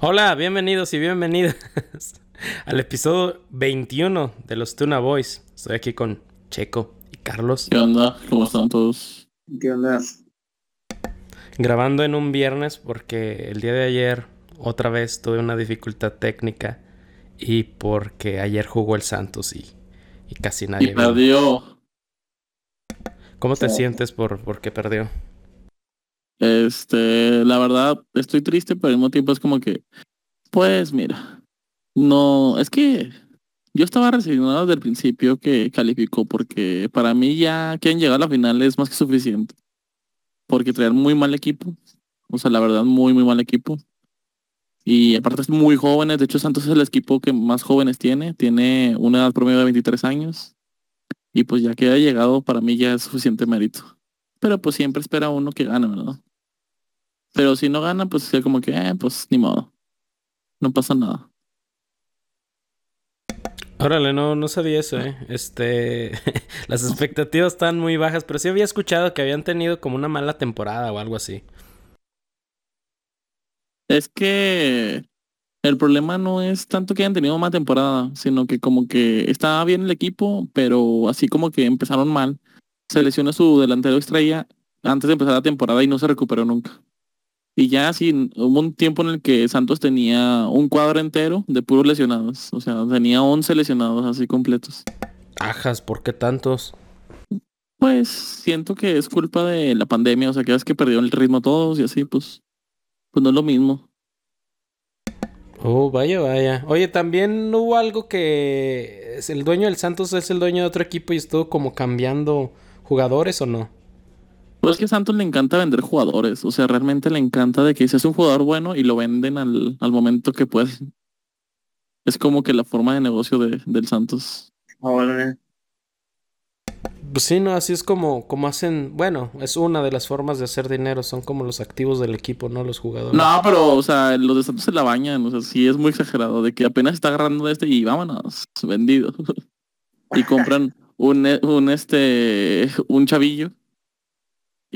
Hola, bienvenidos y bienvenidas al episodio 21 de los Tuna Boys. Estoy aquí con Checo y Carlos. ¿Qué onda? ¿Cómo están todos? ¿Qué onda? Grabando en un viernes porque el día de ayer otra vez tuve una dificultad técnica y porque ayer jugó el Santos y, y casi nadie. Y perdió. ¿Cómo te Sí. sientes por porque perdió? Este, la verdad, estoy triste, pero al mismo tiempo es como que, pues mira, no, es que yo estaba resignado desde el principio que calificó, porque para mí ya que han llegado a la final es más que suficiente. Porque traer muy mal equipo, o sea, la verdad, muy, muy mal equipo. Y aparte es muy jóvenes, de hecho Santos es el equipo que más jóvenes tiene, tiene una edad promedio de 23 años. Y pues ya que haya llegado, para mí ya es suficiente mérito. Pero pues siempre espera uno que gane, ¿verdad? Pero si no gana, pues es como que, eh, pues ni modo. No pasa nada. Órale, no, no sabía eso, eh. Este, las expectativas están muy bajas, pero sí había escuchado que habían tenido como una mala temporada o algo así. Es que el problema no es tanto que hayan tenido mala temporada, sino que como que estaba bien el equipo, pero así como que empezaron mal. Se lesionó su delantero estrella antes de empezar la temporada y no se recuperó nunca. Y ya así hubo un tiempo en el que Santos tenía un cuadro entero de puros lesionados. O sea, tenía 11 lesionados así completos. Ajas, ¿por qué tantos? Pues siento que es culpa de la pandemia, o sea, que es que perdieron el ritmo todos y así, pues, pues no es lo mismo. Oh, vaya, vaya. Oye, también hubo algo que el dueño del Santos es el dueño de otro equipo y estuvo como cambiando jugadores o no. Pues es que a Santos le encanta vender jugadores, o sea, realmente le encanta de que si es un jugador bueno y lo venden al, al momento que pueden. Es como que la forma de negocio de, del Santos. Órale. Pues sí, no, así es como, como hacen, bueno, es una de las formas de hacer dinero, son como los activos del equipo, no los jugadores. No, pero, o sea, los de Santos se la bañan, o sea, sí es muy exagerado, de que apenas está agarrando de este y vámonos, vendido. y compran un, un, este, un chavillo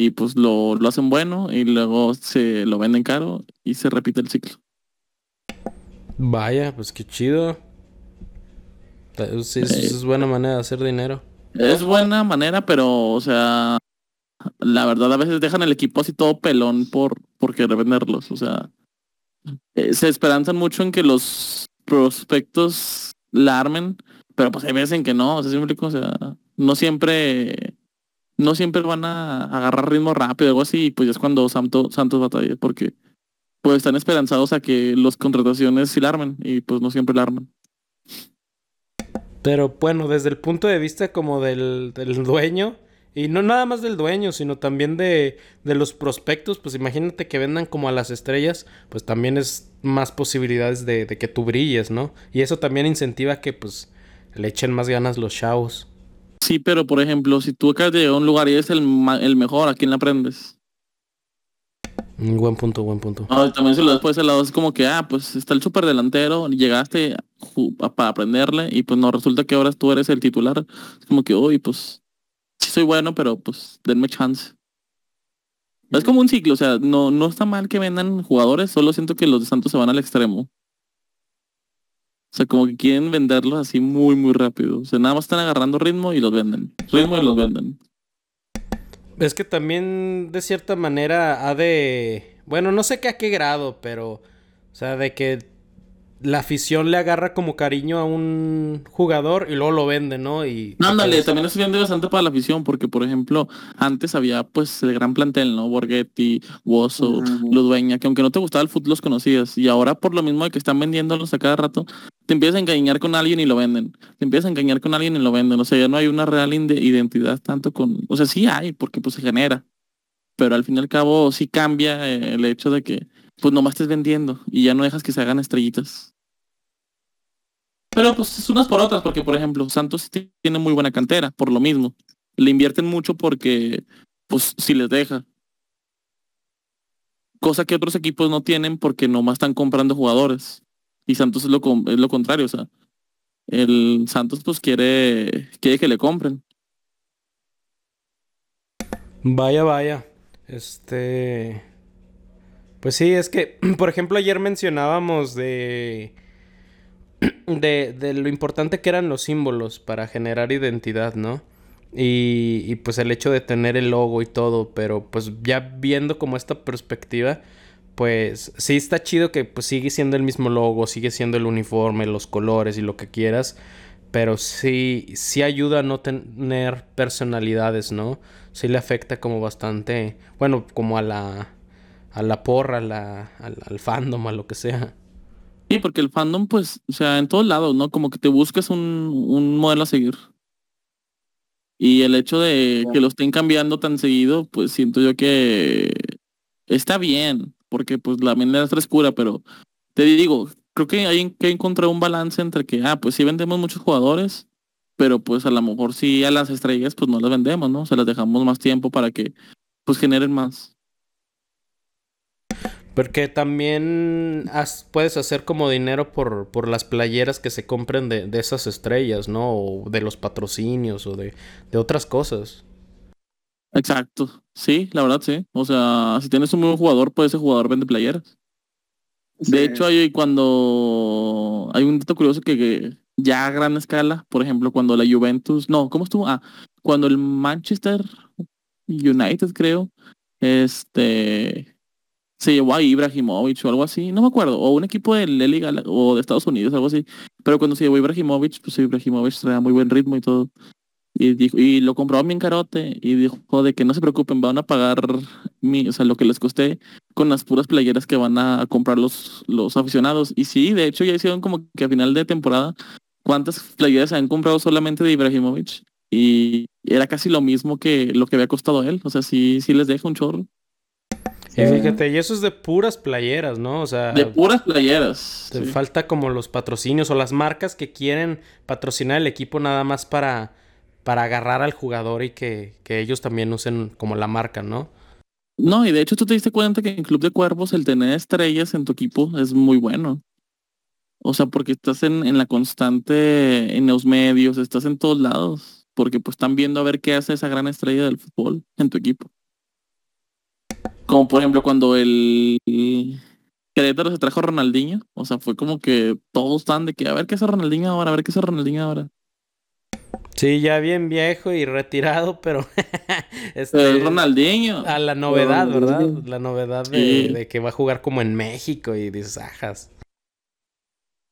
y pues lo, lo hacen bueno y luego se lo venden caro y se repite el ciclo. Vaya, pues qué chido. Es, es buena manera de hacer dinero. Es buena manera, pero, o sea, la verdad a veces dejan el equipo así todo pelón por, por querer venderlos. O sea, eh, se esperanzan mucho en que los prospectos la armen, pero pues hay veces en que no, o sea, siempre, o sea, no siempre, no siempre van a agarrar ritmo rápido o algo así, y pues es cuando Santo, Santos batalla, porque pues están esperanzados a que los contrataciones sí la armen, y pues no siempre la arman. Pero bueno, desde el punto de vista como del, del dueño, y no nada más del dueño, sino también de, de los prospectos, pues imagínate que vendan como a las estrellas, pues también es más posibilidades de, de que tú brilles, ¿no? Y eso también incentiva que pues le echen más ganas los chavos. Sí, pero por ejemplo, si tú acabas de llegar a un lugar y eres el, el mejor, ¿a quién le aprendes? Buen punto, buen punto. No, y también se lo después el lado es como que, ah, pues está el super delantero, llegaste para aprenderle y pues no, resulta que ahora tú eres el titular. Es como que, uy, pues sí soy bueno, pero pues denme chance. Es como un ciclo, o sea, no, no está mal que vendan jugadores, solo siento que los de Santos se van al extremo. O sea, como que quieren venderlos así muy, muy rápido. O sea, nada más están agarrando ritmo y los venden. Ritmo y los venden. Es que también de cierta manera ha de... Bueno, no sé qué a qué grado, pero... O sea, de que la afición le agarra como cariño a un jugador y luego lo vende, ¿no? Y... No, ándale, también es bien interesante para la afición, porque por ejemplo, antes había pues el gran plantel, ¿no? Borghetti, Woso, Ujú. Ludueña, que aunque no te gustaba el fútbol los conocías. Y ahora por lo mismo de que están vendiéndolos a cada rato, te empiezas a engañar con alguien y lo venden. Te empiezas a engañar con alguien y lo venden. O sea, ya no hay una real identidad tanto con. O sea, sí hay, porque pues se genera. Pero al fin y al cabo sí cambia eh, el hecho de que pues nomás estés vendiendo y ya no dejas que se hagan estrellitas. Pero pues es unas por otras, porque por ejemplo, Santos tiene muy buena cantera, por lo mismo. Le invierten mucho porque, pues, si les deja. Cosa que otros equipos no tienen porque nomás están comprando jugadores. Y Santos es lo, es lo contrario, o sea. El Santos pues quiere, quiere que le compren. Vaya, vaya. Este... Pues sí, es que, por ejemplo, ayer mencionábamos de, de, de lo importante que eran los símbolos para generar identidad, ¿no? Y, y, pues el hecho de tener el logo y todo, pero pues ya viendo como esta perspectiva, pues sí está chido que pues sigue siendo el mismo logo, sigue siendo el uniforme, los colores y lo que quieras, pero sí, sí ayuda a no tener personalidades, ¿no? Sí le afecta como bastante, bueno, como a la, a la porra, a la, al, al fandom, a lo que sea. Sí, porque el fandom, pues, o sea, en todos lados, ¿no? Como que te buscas un, un modelo a seguir. Y el hecho de que lo estén cambiando tan seguido, pues siento yo que está bien, porque pues la mente es frescura, pero te digo, creo que hay que encontrar un balance entre que, ah, pues sí vendemos muchos jugadores, pero pues a lo mejor sí a las estrellas pues no las vendemos, ¿no? O sea, las dejamos más tiempo para que pues generen más. Porque también has, puedes hacer como dinero por, por las playeras que se compren de, de, esas estrellas, ¿no? O de los patrocinios o de, de, otras cosas. Exacto. Sí, la verdad sí. O sea, si tienes un buen jugador, pues ese jugador vende playeras. Sí. De hecho, hay cuando hay un dato curioso que, que, ya a gran escala, por ejemplo, cuando la Juventus, no, ¿cómo estuvo? Ah, cuando el Manchester United, creo, este se llevó a Ibrahimovic o algo así, no me acuerdo, o un equipo de Liga o de Estados Unidos, algo así. Pero cuando se llevó a Ibrahimovic, pues Ibrahimovic traía muy buen ritmo y todo. Y, dijo, y lo compró bien carote y dijo de que no se preocupen, van a pagar mi, o sea, lo que les costé con las puras playeras que van a comprar los, los aficionados. Y sí, de hecho ya hicieron como que a final de temporada, ¿cuántas playeras se han comprado solamente de Ibrahimovic? Y era casi lo mismo que lo que había costado él. O sea, sí, sí les deja un chorro. Y fíjate, y eso es de puras playeras, ¿no? O sea. De puras playeras. Te sí. falta como los patrocinios o las marcas que quieren patrocinar el equipo nada más para, para agarrar al jugador y que, que ellos también usen como la marca, ¿no? No, y de hecho tú te diste cuenta que en Club de Cuervos el tener estrellas en tu equipo es muy bueno. O sea, porque estás en, en la constante, en los medios, estás en todos lados. Porque pues están viendo a ver qué hace esa gran estrella del fútbol en tu equipo. Como por ejemplo cuando el Querétaro se trajo a Ronaldinho. O sea, fue como que todos están de que a ver qué hace Ronaldinho ahora, a ver qué hace Ronaldinho ahora. Sí, ya bien viejo y retirado, pero... este, el Ronaldinho. A la novedad, ¿verdad? La novedad de, sí. de, que va a jugar como en México y dices, ajas.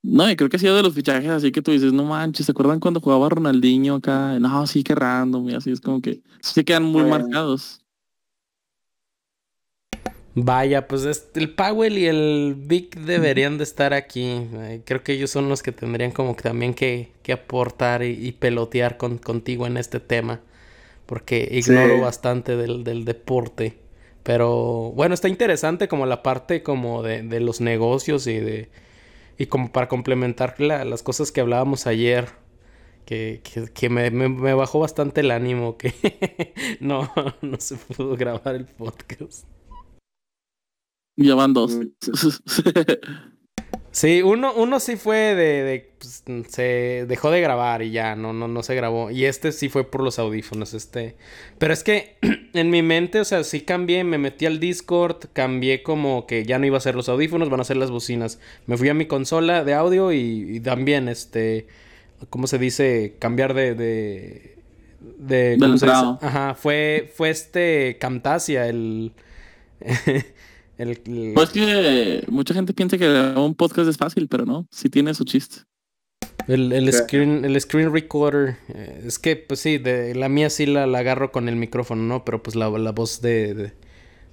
No, y creo que ha sido de los fichajes así que tú dices, no manches, ¿se acuerdan cuando jugaba Ronaldinho acá? No, sí, que random, y así es como que sí quedan muy bueno. marcados. Vaya, pues este, el Powell y el Vic deberían de estar aquí. Creo que ellos son los que tendrían como que también que, que aportar y, y pelotear con, contigo en este tema. Porque ignoro sí. bastante del, del, deporte. Pero bueno, está interesante como la parte como de, de los negocios y de... Y como para complementar la, las cosas que hablábamos ayer. Que, que, que me, me, me, bajó bastante el ánimo. Que no, no se pudo grabar el podcast. Ya van dos. sí, uno, uno sí fue de, de pues, se dejó de grabar y ya, no, no, no se grabó. Y este sí fue por los audífonos, este. Pero es que en mi mente, o sea, sí cambié, me metí al Discord, cambié como que ya no iba a ser los audífonos, van a ser las bocinas. Me fui a mi consola de audio y, y también, este, ¿cómo se dice? Cambiar de, de de ¿cómo se dice? Ajá, fue fue este Camtasia el el, el... Pues que mucha gente piensa que un podcast es fácil, pero no, sí tiene su chiste. El, el, screen, el screen recorder, eh, es que pues sí, de, la mía sí la, la, agarro con el micrófono, ¿no? Pero pues la, la voz de, de,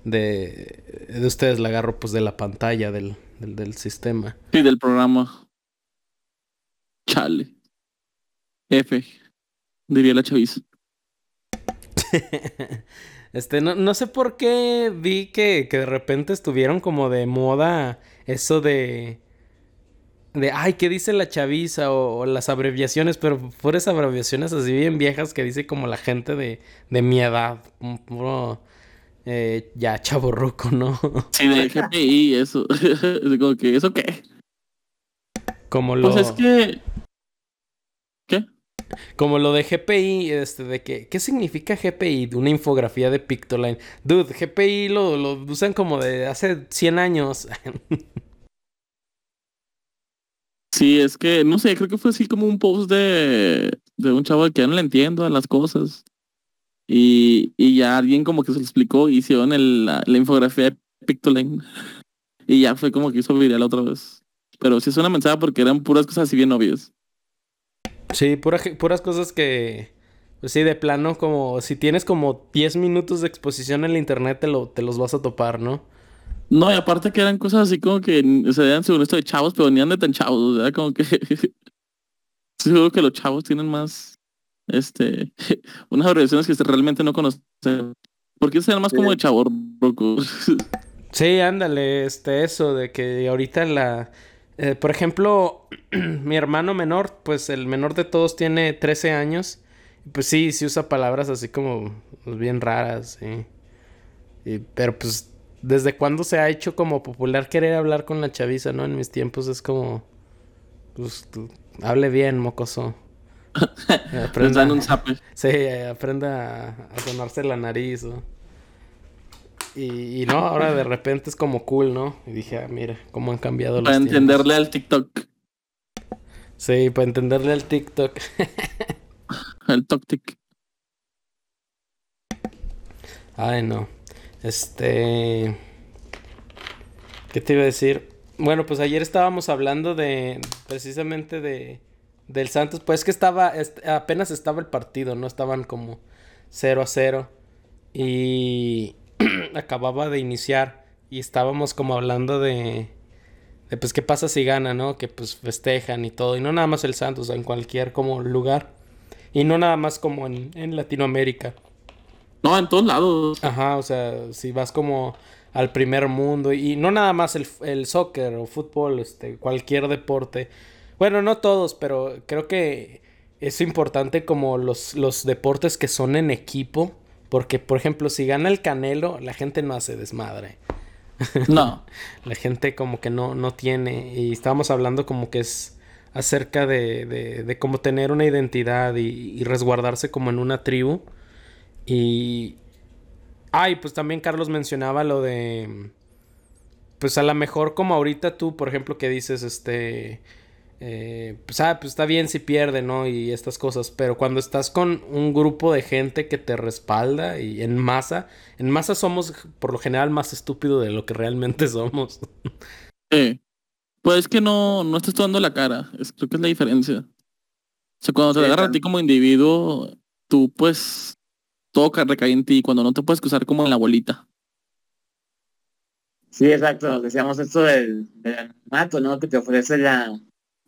de, de, ustedes la agarro pues de la pantalla del, del, del sistema. Sí, del programa. Chale. F, diría la chaviza. Este, no, no sé por qué vi que, que de repente estuvieron como de moda eso de... De, ay, ¿qué dice la chaviza? O, o las abreviaciones, pero puras abreviaciones así bien viejas que dice como la gente de, de mi edad. Puro, eh, ya chaborruco, ¿no? Sí, de GPI, eso. como que, ¿eso qué? Como lo... Pues es que... Como lo de GPI, este, de que, ¿qué significa GPI? Una infografía de Pictoline. Dude, GPI lo, lo usan como de hace 100 años. Sí, es que, no sé, creo que fue así como un post de, de un chavo que ya no le entiendo a las cosas. Y, y ya alguien como que se lo explicó hicieron el, la, la infografía de Pictoline. Y ya fue como que hizo viral otra vez. Pero sí es una mensaje porque eran puras cosas así bien obvias. Sí, pura, puras cosas que, pues sí, de plano, como si tienes como 10 minutos de exposición en la internet, te, lo, te los vas a topar, ¿no? No, y aparte que eran cosas así como que se veían según esto de chavos, pero venían de tan chavos, ¿verdad? Como que seguro que los chavos tienen más, este, unas abreviaciones que realmente no conocen. Porque sean más como de chavos, Sí, ándale, este, eso, de que ahorita la... Eh, por ejemplo, mi hermano menor, pues el menor de todos tiene 13 años. Pues sí, sí usa palabras así como pues, bien raras, sí. Y, pero pues, ¿desde cuándo se ha hecho como popular querer hablar con la chaviza, no? En mis tiempos es como... Pues, tú, hable bien, mocoso. aprenda, un. Sí, aprenda a, a sonarse la nariz, ¿no? Y, y, no, ahora de repente es como cool, ¿no? Y dije, ah, mira, cómo han cambiado Para los entenderle tiempos. al TikTok. Sí, para entenderle al TikTok. al TokTik. Ay, no. Este... ¿Qué te iba a decir? Bueno, pues ayer estábamos hablando de... Precisamente de... Del Santos. Pues que estaba... Est apenas estaba el partido, ¿no? Estaban como 0 a 0. Y acababa de iniciar y estábamos como hablando de, de pues qué pasa si gana, ¿no? Que pues festejan y todo, y no nada más el Santos, en cualquier como lugar, y no nada más como en, en Latinoamérica. No, en todos lados. Ajá, o sea, si vas como al primer mundo, y no nada más el, el soccer o fútbol, este, cualquier deporte. Bueno, no todos, pero creo que es importante como los, los deportes que son en equipo porque, por ejemplo, si gana el Canelo, la gente no hace desmadre. No. la gente como que no, no tiene. Y estábamos hablando como que es acerca de, de, de cómo tener una identidad y, y, resguardarse como en una tribu. Y... Ay, pues también Carlos mencionaba lo de... Pues a lo mejor como ahorita tú, por ejemplo, que dices, este... Eh, pues, ah, pues está bien si pierde, ¿no? Y estas cosas. Pero cuando estás con un grupo de gente que te respalda y en masa, en masa somos por lo general más estúpidos de lo que realmente somos. Sí. Pues es que no, no estás dando la cara. Es, creo que es la diferencia. O sea, cuando te sí, agarra a ti como individuo, tú pues todo recae en ti cuando no te puedes cruzar como en la bolita. Sí, exacto. Decíamos esto del, del mato, ¿no? Que te ofrece la,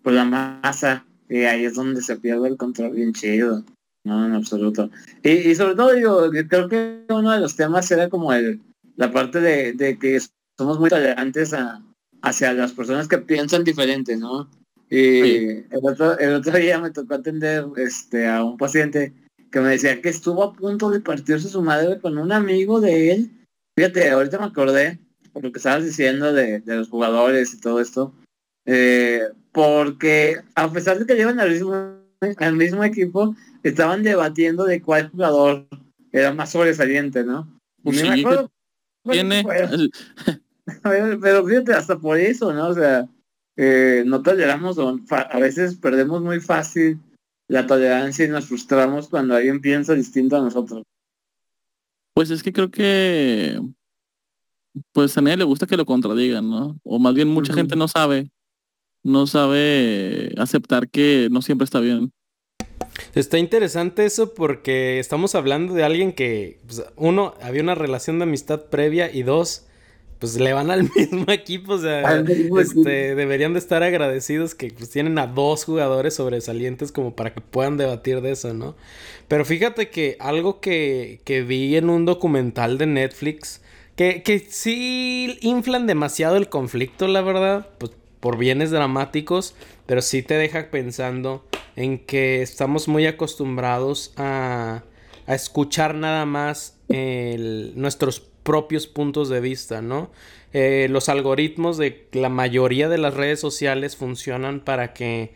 por la masa, y ahí es donde se pierde el control bien chido. No, en absoluto. Y, y sobre todo, digo, creo que uno de los temas era como el, la parte de, de que somos muy tolerantes a, hacia las personas que piensan diferente, ¿no? Y sí. el, otro, el otro día me tocó atender este, a un paciente que me decía que estuvo a punto de partirse su madre con un amigo de él. Fíjate, ahorita me acordé por lo que estabas diciendo de, de los jugadores y todo esto. Eh, porque a pesar de que llevan al mismo, al mismo equipo, estaban debatiendo de cuál jugador era más sobresaliente, ¿no? Pues sí, me acuerdo, tiene... pero, pero fíjate, hasta por eso, ¿no? O sea, eh, no toleramos, a veces perdemos muy fácil la tolerancia y nos frustramos cuando alguien piensa distinto a nosotros. Pues es que creo que pues a nadie le gusta que lo contradigan, ¿no? O más bien mucha uh -huh. gente no sabe no sabe aceptar que no siempre está bien. Está interesante eso porque estamos hablando de alguien que, pues, uno, había una relación de amistad previa y dos, pues le van al mismo equipo, o sea, este, deberían de estar agradecidos que pues, tienen a dos jugadores sobresalientes como para que puedan debatir de eso, ¿no? Pero fíjate que algo que, que vi en un documental de Netflix, que, que sí inflan demasiado el conflicto, la verdad, pues por bienes dramáticos, pero sí te deja pensando en que estamos muy acostumbrados a, a escuchar nada más nuestros propios puntos de vista, ¿no? Eh, los algoritmos de la mayoría de las redes sociales funcionan para que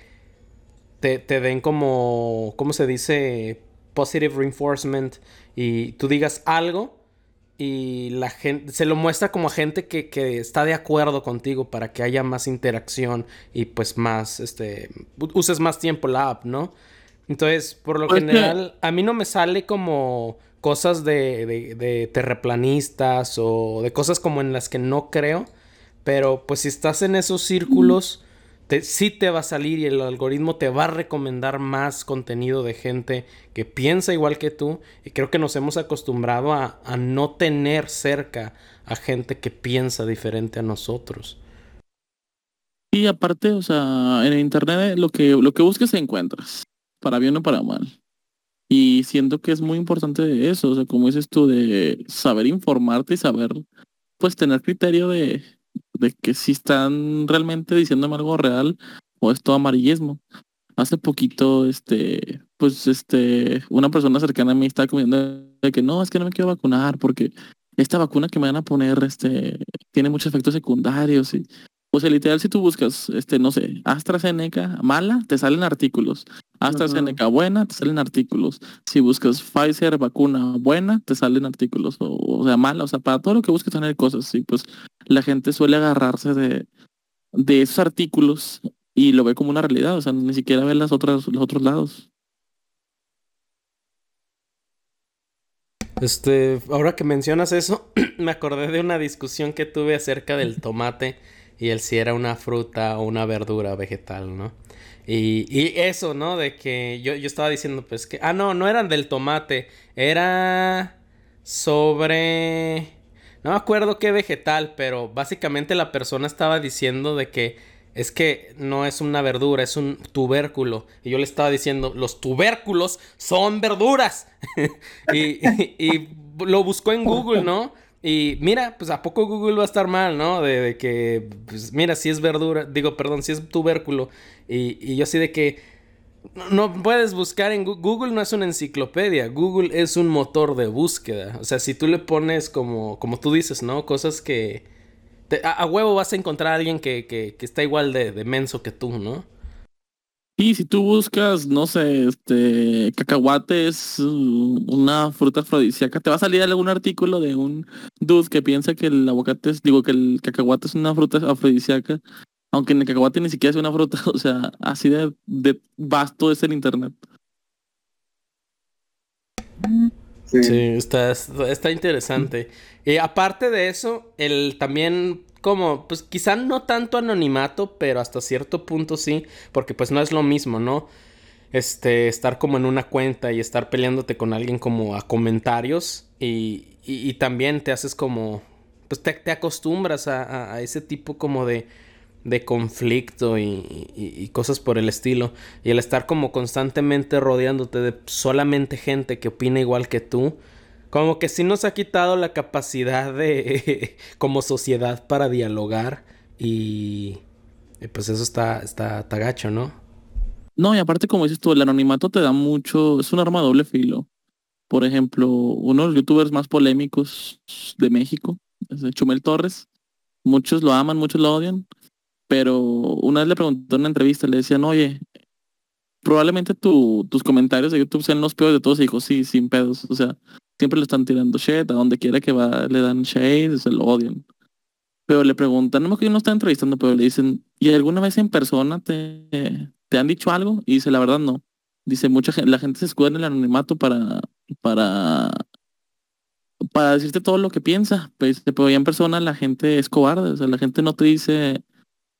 te, te den como, ¿cómo se dice? Positive reinforcement y tú digas algo y la gente se lo muestra como a gente que, que, está de acuerdo contigo para que haya más interacción y pues más, este, uses más tiempo la app, ¿no? Entonces, por lo pues general, a mí no me sale como cosas de, de, de, terraplanistas o de cosas como en las que no creo, pero pues si estás en esos círculos te, sí te va a salir y el algoritmo te va a recomendar más contenido de gente que piensa igual que tú. Y creo que nos hemos acostumbrado a, no tener cerca a gente que piensa diferente a nosotros. Y aparte, o sea, en internet lo que, lo que busques encuentras, para bien o para mal. Y siento que es muy importante eso, o sea, como dices tú, de saber informarte y saber, pues, tener criterio de, de que si están realmente diciéndome algo real o es todo amarillismo. Hace poquito, este, pues, este, una persona cercana a mí estaba comiendo de que no, es que no me quiero vacunar porque esta vacuna que me van a poner, este, tiene muchos efectos secundarios y, o sea, literal, si tú buscas, este, no sé, AstraZeneca mala, te salen artículos. AstraZeneca buena, te salen artículos. Si buscas Pfizer vacuna buena, te salen artículos. O, o sea, mala, o sea, para todo lo que busques tener cosas. Y pues la gente suele agarrarse de, de esos artículos y lo ve como una realidad. O sea, ni siquiera ve las otras, los otros lados. Este, ahora que mencionas eso, me acordé de una discusión que tuve acerca del tomate y el si era una fruta o una verdura vegetal, ¿no? Y, y eso, ¿no? De que yo, yo estaba diciendo, pues que, ah, no, no eran del tomate, era sobre... No me acuerdo qué vegetal, pero básicamente la persona estaba diciendo de que es que no es una verdura, es un tubérculo. Y yo le estaba diciendo, los tubérculos son verduras. y, y, lo buscó en Google, ¿no? Y mira, pues a poco Google va a estar mal, ¿no? De, que, pues mira, si es verdura, digo, perdón, si es tubérculo. Y, y yo así de que no puedes buscar en Google. Google no es una enciclopedia. Google es un motor de búsqueda. O sea, si tú le pones como, como tú dices, ¿no? Cosas que... Te, a, huevo vas a encontrar a alguien que, que, que está igual de menso que tú, ¿no? Y si tú buscas, no sé, este, cacahuate es una fruta afrodisíaca, te va a salir algún artículo de un dude que piensa que el aguacate es, digo, que el cacahuate es una fruta afrodisíaca, aunque en el cacahuate ni siquiera es una fruta, o sea, así de, de vasto es el internet. Sí, sí está, está interesante. Y aparte de eso, el también como, pues quizá no tanto anonimato, pero hasta cierto punto sí, porque pues no es lo mismo, ¿no? Este, estar como en una cuenta y estar peleándote con alguien como a comentarios y, y, también te haces como, pues te, te acostumbras a, a, a, ese tipo como de, de conflicto y, y, cosas por el estilo. Y el estar como constantemente rodeándote de solamente gente que opina igual que tú, como que sí nos ha quitado la capacidad de como sociedad para dialogar y, pues eso está, está, está ¿no? No, y aparte como dices tú, el anonimato te da mucho, es un arma doble filo. Por ejemplo, uno de los youtubers más polémicos de México, es Chumel Torres. Muchos lo aman, muchos lo odian. Pero una vez le preguntó en una entrevista, le decían, oye, probablemente tu, tus comentarios de YouTube sean los peores de todos. Y sí, sin pedos. O sea, siempre le están tirando shit, a donde quiera que va le dan shade, se lo odian. Pero le preguntan, no me acuerdo, no está entrevistando, pero le dicen, ¿y alguna vez en persona te, te han dicho algo? Y dice, la verdad no. Dice, mucha gente, la gente se escuda en el anonimato para, para, para decirte todo lo que piensa. Pues, pero ya en persona la gente es cobarde, o sea, la gente no te dice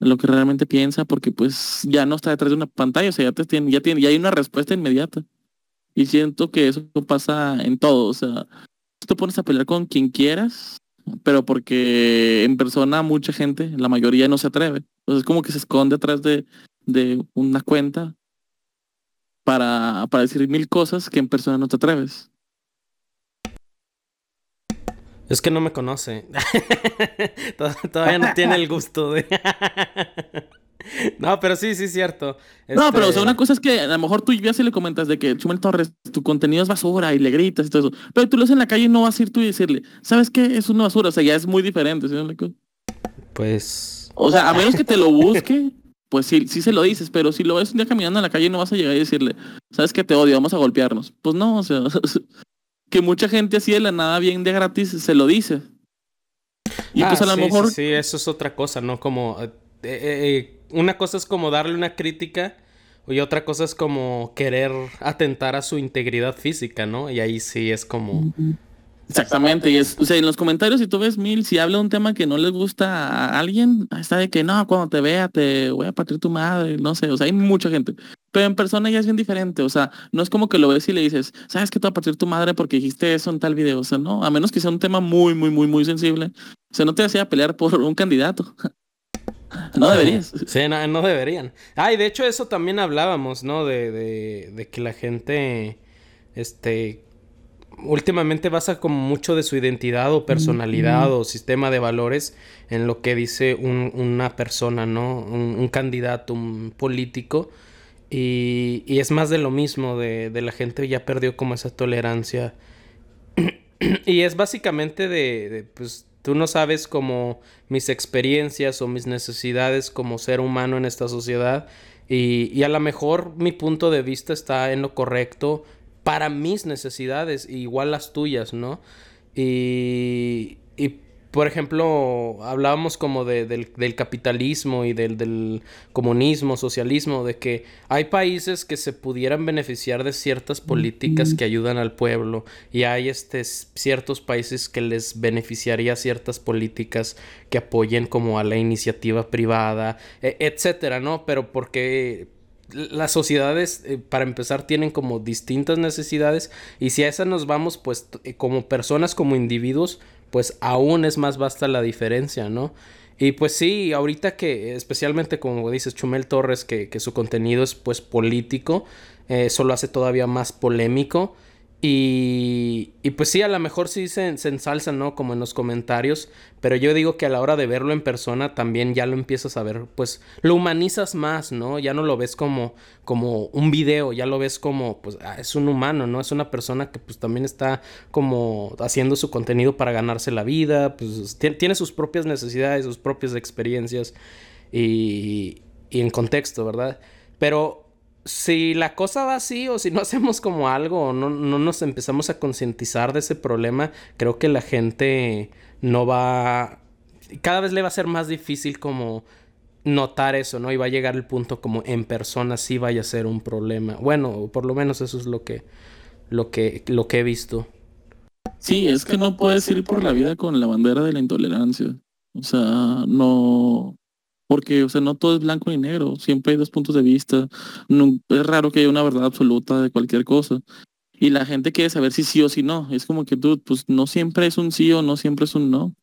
lo que realmente piensa porque pues ya no está detrás de una pantalla, o sea, ya te tiene, ya tiene, ya hay una respuesta inmediata. Y siento que eso pasa en todo. O sea, tú pones a pelear con quien quieras, pero porque en persona mucha gente, la mayoría no se atreve. Entonces es como que se esconde atrás de, de una cuenta para, para decir mil cosas que en persona no te atreves. Es que no me conoce. Todavía no tiene el gusto de... No, pero sí, sí es cierto. Este... No, pero o sea, una cosa es que a lo mejor tú ya se le comentas de que Chumel Torres, tu contenido es basura y le gritas y todo eso. Pero tú lo haces en la calle y no vas a ir tú y decirle, ¿sabes qué? Es una basura. O sea, ya es muy diferente. ¿sí? Pues. O sea, a menos que te lo busque pues sí, sí se lo dices, pero si lo ves un día caminando en la calle no vas a llegar y decirle, sabes que te odio, vamos a golpearnos. Pues no, o sea, que mucha gente así de la nada bien de gratis se lo dice. Y pues a lo mejor... Sí, eso es otra cosa, ¿no? Como... Eh, eh, una cosa es como darle una crítica y otra cosa es como querer atentar a su integridad física, ¿no? Y ahí sí es como... Exactamente, y es, o sea, en los comentarios si tú ves mil, si habla un tema que no le gusta a alguien, está de que no, cuando te vea te voy a partir tu madre, no sé, o sea, hay mucha gente. Pero en persona ya es bien diferente, o sea, no es como que lo ves y le dices, sabes que te va a partir tu madre porque dijiste eso en tal video, o sea, no, a menos que sea un tema muy, muy, muy, muy sensible, o sea, no te hacía pelear por un candidato. No deberías. Sí, no, deberían. Ah, de hecho eso también hablábamos, ¿no? De, de, de que la gente, este, últimamente basa como mucho de su identidad o personalidad o sistema de valores en lo que dice una persona, ¿no? Un, candidato, un político. Y, y, es más de lo mismo, de, de, la gente ya perdió como esa tolerancia. y es básicamente de, de, pues, tú no sabes como mis experiencias o mis necesidades como ser humano en esta sociedad. Y, y a lo mejor mi punto de vista está en lo correcto, para mis necesidades, igual las tuyas, ¿no? Y, y por ejemplo, hablábamos como de, del, capitalismo y del, del, comunismo, socialismo, de que hay países que se pudieran beneficiar de ciertas políticas que ayudan al pueblo y hay este, ciertos países que les beneficiaría ciertas políticas que apoyen como a la iniciativa privada, e, etcétera, ¿no? Pero porque las sociedades, eh, para empezar, tienen como distintas necesidades y si a esas nos vamos, pues eh, como personas, como individuos, pues aún es más vasta la diferencia, ¿no? Y pues sí, ahorita que, especialmente como dices Chumel Torres, que, que su contenido es pues político, eh, eso lo hace todavía más polémico. Y, y, pues sí, a lo mejor sí se, se ensalza, ¿no? Como en los comentarios, pero yo digo que a la hora de verlo en persona también ya lo empiezas a ver, pues lo humanizas más, ¿no? Ya no lo ves como, como un video, ya lo ves como, pues ah, es un humano, ¿no? Es una persona que pues también está como haciendo su contenido para ganarse la vida, pues tiene sus propias necesidades, sus propias experiencias y, y en contexto, ¿verdad? Pero si la cosa va así o si no hacemos como algo o no, no nos empezamos a concientizar de ese problema, creo que la gente no va... Cada vez le va a ser más difícil como notar eso, ¿no? Y va a llegar el punto como en persona sí vaya a ser un problema. Bueno, por lo menos eso es lo que, lo que, lo que he visto. Sí, es que no puedes ir por la vida con la bandera de la intolerancia. O sea, no, porque, o sea, no todo es blanco ni negro, siempre hay dos puntos de vista, es raro que haya una verdad absoluta de cualquier cosa. Y la gente quiere saber si sí o si no, es como que tú, pues no siempre es un sí o no siempre es un no.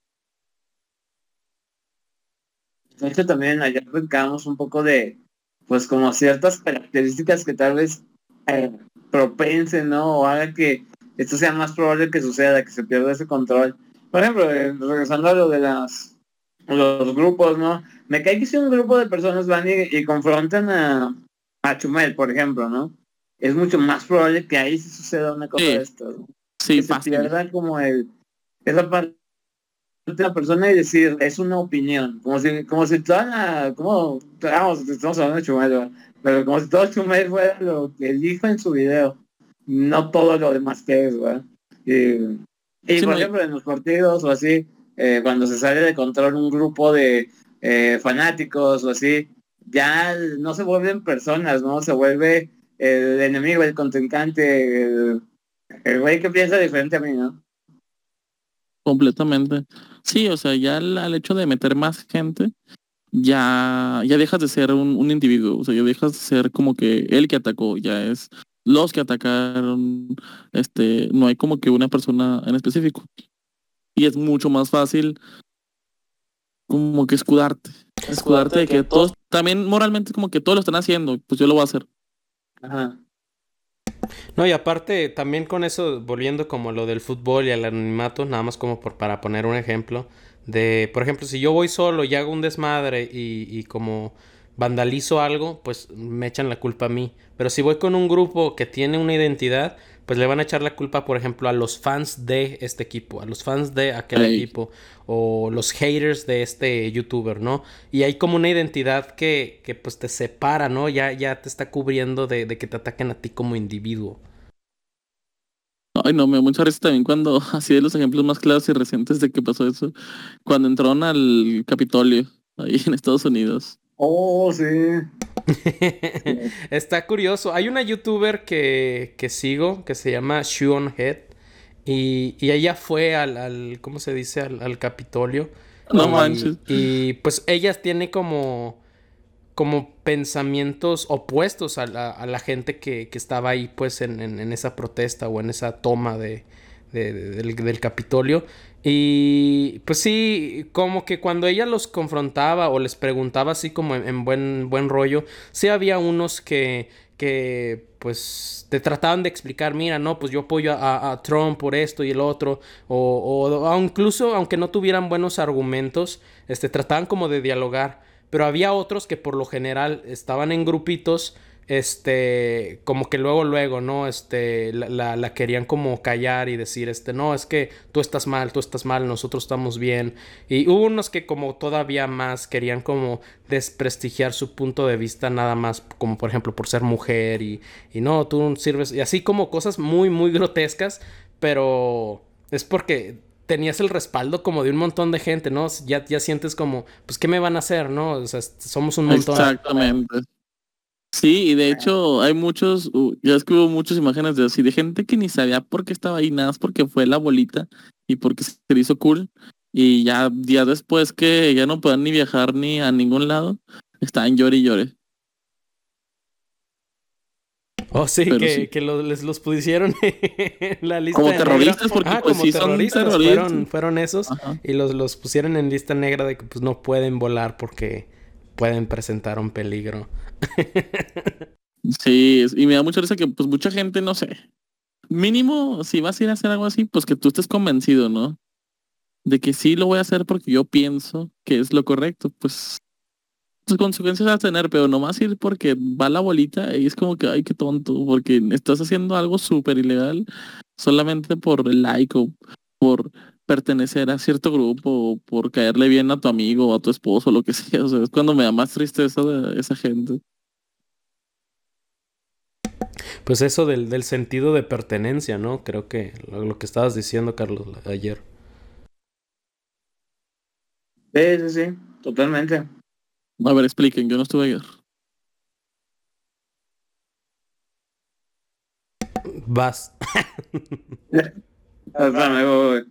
De hecho, también ayer buscamos un poco de, pues como ciertas características que tal vez eh, propensen, ¿no? O haga que esto sea más probable que suceda, que se pierda ese control. Por ejemplo, eh, regresando a lo de las los grupos, ¿no? Me cae que si un grupo de personas van y, confrontan a, a, Chumel, por ejemplo, ¿no? Es mucho más probable que ahí se suceda una cosa de esto. ¿no? Sí, que se pierda como el esa parte de la persona y decir es una opinión, como si como si toda la, como vamos, estamos hablando de Chumel, pero como si todo Chumel fuera lo que dijo en su video, no todo lo demás que es, ¿verdad? Y, y por ejemplo en los partidos o así, eh, cuando se sale de control un grupo de eh, fanáticos o así, ya no se vuelven personas, ¿no? Se vuelve el enemigo, el contrincante, el, güey que piensa diferente a mí, ¿no? Completamente. Sí, o sea, ya al, hecho de meter más gente, ya, ya dejas de ser un, un, individuo, o sea, ya dejas de ser como que el que atacó, ya es los que atacaron, este, no hay como que una persona en específico y es mucho más fácil como que escudarte. Escudarte de que todos, también moralmente como que todos lo están haciendo, pues yo lo voy a hacer. Ajá. No, y aparte, también con eso, volviendo como lo del fútbol y al anonimato, nada más como por, para poner un ejemplo, de, por ejemplo, si yo voy solo y hago un desmadre y, y como vandalizo algo, pues me echan la culpa a mí. Pero si voy con un grupo que tiene una identidad, pues le van a echar la culpa, por ejemplo, a los fans de este equipo, a los fans de aquel equipo, o los haters de este youtuber, ¿no? Y hay como una identidad que, que pues te separa, ¿no? Ya, ya te está cubriendo de, de que te ataquen a ti como individuo. Ay, no, me da mucha risa también cuando, así de los ejemplos más claros y recientes de que pasó eso, cuando entraron al Capitolio, ahí en Estados Unidos. Oh, sí. Está curioso. Hay una youtuber que, que sigo que se llama Shuon Head. Y, y ella fue al, al ¿cómo se dice? Al, Capitolio. No manches. Y pues ella tiene como como pensamientos opuestos a la, a la gente que, que, estaba ahí pues en, en, esa protesta o en esa toma de, del, del, Capitolio. Y pues sí, como que cuando ella los confrontaba o les preguntaba así como en, buen, buen rollo, sí había unos que, que pues te trataban de explicar, mira, no, pues yo apoyo a, a Trump por esto y el otro, o, o, o, incluso aunque no tuvieran buenos argumentos, este, trataban como de dialogar pero había otros que por lo general estaban en grupitos, este, como que luego, luego, ¿no? Este, la, la, querían como callar y decir, este, no, es que tú estás mal, tú estás mal, nosotros estamos bien. Y hubo unos que como todavía más querían como desprestigiar su punto de vista nada más, como por ejemplo por ser mujer y, y no, tú sirves, y así como cosas muy, muy grotescas, pero es porque tenías el respaldo como de un montón de gente, ¿no? Ya, ya sientes como, pues, ¿qué me van a hacer, no? O sea, somos un montón. Exactamente. Sí, y de hecho hay muchos, ya es que hubo muchas imágenes de así, de gente que ni sabía por qué estaba ahí, nada más porque fue la bolita y porque se le hizo cool. Y ya días después que ya no puedan ni viajar ni a ningún lado, estaban llore y llore. Oh, sí, que, que les los pusieron en la lista como terroristas, porque pues, como terroristas, Fueron, esos y los, los pusieron en lista negra de que pues no pueden volar porque pueden presentar un peligro. Sí, y me da mucha risa que pues mucha gente, no sé, mínimo si vas a ir a hacer algo así, pues que tú estés convencido, ¿no? De que sí lo voy a hacer porque yo pienso que es lo correcto, pues sus consecuencias a tener, pero nomás ir porque va la bolita y es como que, ay, qué tonto, porque estás haciendo algo súper ilegal solamente por el like o por pertenecer a cierto grupo o por caerle bien a tu amigo o a tu esposo o lo que sea. O sea, es cuando me da más tristeza de esa gente. Pues eso del, del sentido de pertenencia, ¿no? Creo que lo, lo, que estabas diciendo, Carlos, ayer. Sí, sí, sí, totalmente. A ver, expliquen, yo no estuve ayer. Vas. Ah,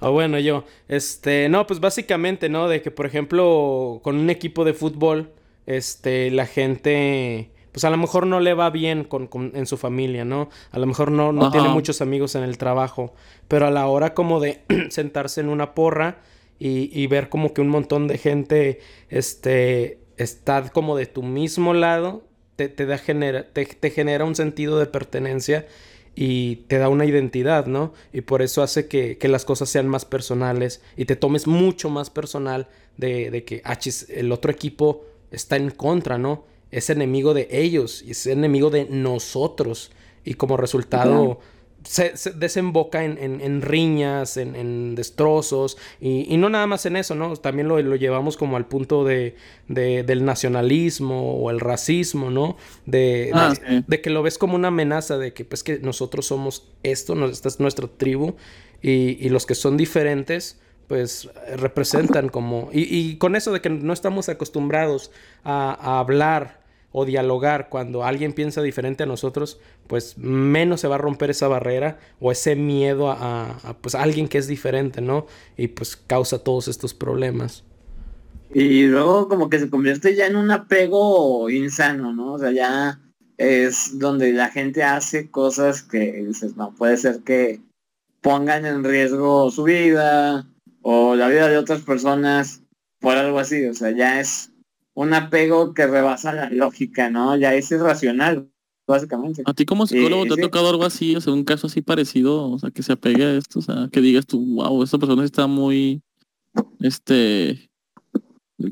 oh, bueno, yo. Este, no, pues básicamente, ¿no? De que, por ejemplo, con un equipo de fútbol, este, la gente, pues a lo mejor no le va bien con, con en su familia, ¿no? A lo mejor no, no tiene muchos amigos en el trabajo, pero a la hora como de sentarse en una porra, y, ver como que un montón de gente este, está como de tu mismo lado, te, te, da genera, te, te, genera un sentido de pertenencia y te da una identidad, ¿no? Y por eso hace que, que las cosas sean más personales y te tomes mucho más personal de, de que ah, el otro equipo está en contra, ¿no? Es enemigo de ellos y es enemigo de nosotros. Y como resultado se, desemboca en, en, riñas, en, en destrozos, y, y, no nada más en eso, ¿no? También lo, lo llevamos como al punto de, de, del nacionalismo o el racismo, ¿no? De, ah, de, que lo ves como una amenaza de que, pues, que nosotros somos esto, esta es nuestra tribu, y, y los que son diferentes, pues representan como... Y, y, con eso de que no estamos acostumbrados a, a hablar o dialogar cuando alguien piensa diferente a nosotros, pues menos se va a romper esa barrera o ese miedo a, pues alguien que es diferente, ¿no? Y pues causa todos estos problemas. Y luego como que se convierte ya en un apego insano, ¿no? O sea, ya es donde la gente hace cosas que no, puede ser que pongan en riesgo su vida o la vida de otras personas por algo así, o sea, ya es un apego que rebasa la lógica, ¿no? Ya es irracional, básicamente. ¿A ti como psicólogo te ha tocado algo así, o sea, un caso así parecido, o sea, que se apegue a esto, o sea, que digas tú, wow, esta persona está muy, este,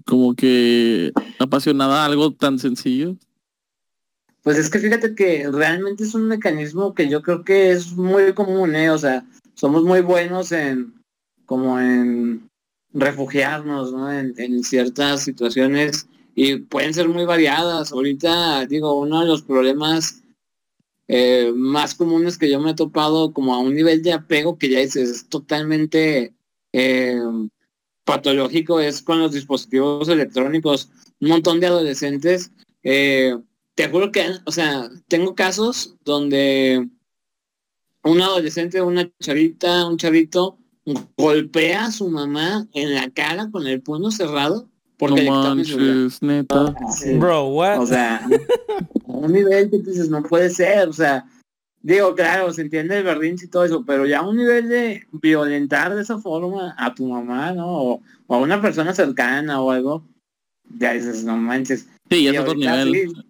como que apasionada a algo tan sencillo? Pues es que fíjate que realmente es un mecanismo que yo creo que es muy común, ¿eh? O sea, somos muy buenos en, como en refugiarnos, ¿no? En, en ciertas situaciones y pueden ser muy variadas. Ahorita, digo, uno de los problemas eh, más comunes que yo me he topado como a un nivel de apego que ya dices, es totalmente eh, patológico, es con los dispositivos electrónicos. Un montón de adolescentes eh, te juro que, o sea, tengo casos donde un adolescente, una chavita, un chavito golpea a su mamá en la cara con el puño cerrado porque no manches, neta. Sí. Bro, what? O sea, a un nivel que tú dices, no puede ser, o sea, digo, claro, se entiende el berrinche y todo eso, pero ya a un nivel de violentar de esa forma a tu mamá, ¿no? O, o a una persona cercana o algo, ya dices, no manches. Sí, ya es otro nivel. sí,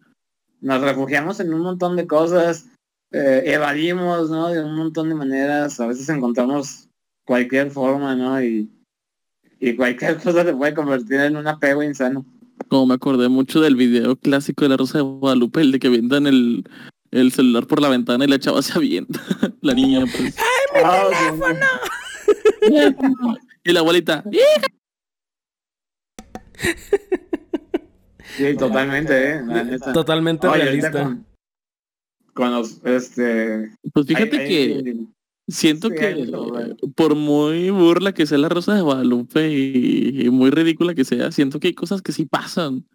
nos refugiamos en un montón de cosas, eh, evadimos, ¿no? De un montón de maneras, a veces encontramos cualquier forma, ¿no? Y, y cualquier cosa se puede convertir en un apego insano. Como me acordé mucho del video clásico de la Rosa de Guadalupe, el de que avientan el, el celular por la ventana y la chava se avienta. la niña, pues. Ah, sí, y la abuelita. Sí, totalmente, ¿eh? Neta. Totalmente Oye, realista. Con, con los, este... Pues fíjate hay- que siento sí, que por muy burla que sea la Rosa de Guadalupe y, y muy ridícula que sea, siento que hay cosas que sí pasan.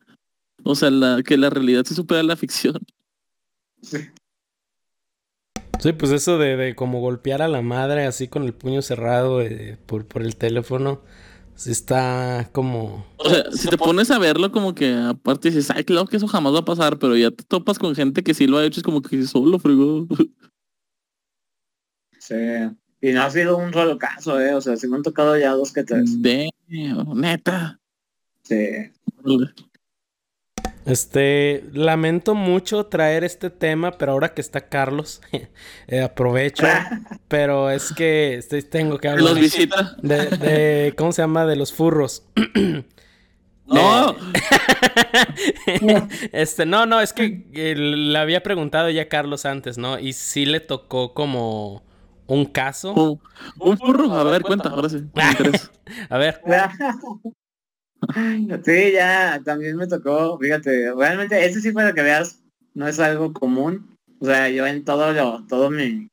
O sea, la, que la realidad se supera a la ficción. sí. Sí, pues eso de, de como golpear a la madre así con el puño cerrado eh, por, por el teléfono, sí está como... O sea, si te pones a verlo como que aparte dices, ay, claro que eso jamás va a pasar, pero ya te topas con gente que sí lo ha hecho, es como que solo fregó. Sí. Y no ha sido un solo caso, ¿eh? O sea, sí me han tocado ya dos que tres. Damn, neta. Sí. Este, lamento mucho traer este tema, pero ahora que está Carlos, eh, aprovecho, pero es que este, tengo que Los hablar visita. de, de, ¿cómo se llama? De los furros. No, este, no, no, es que eh, le había preguntado ya a Carlos antes, ¿no? Y sí le tocó como un caso. un, un furro. A ver, cuenta, ahora sí. A ver, Sí, ya también me tocó, fíjate, realmente ese sí para que veas, no es algo común. O sea, yo en todo lo, todo mi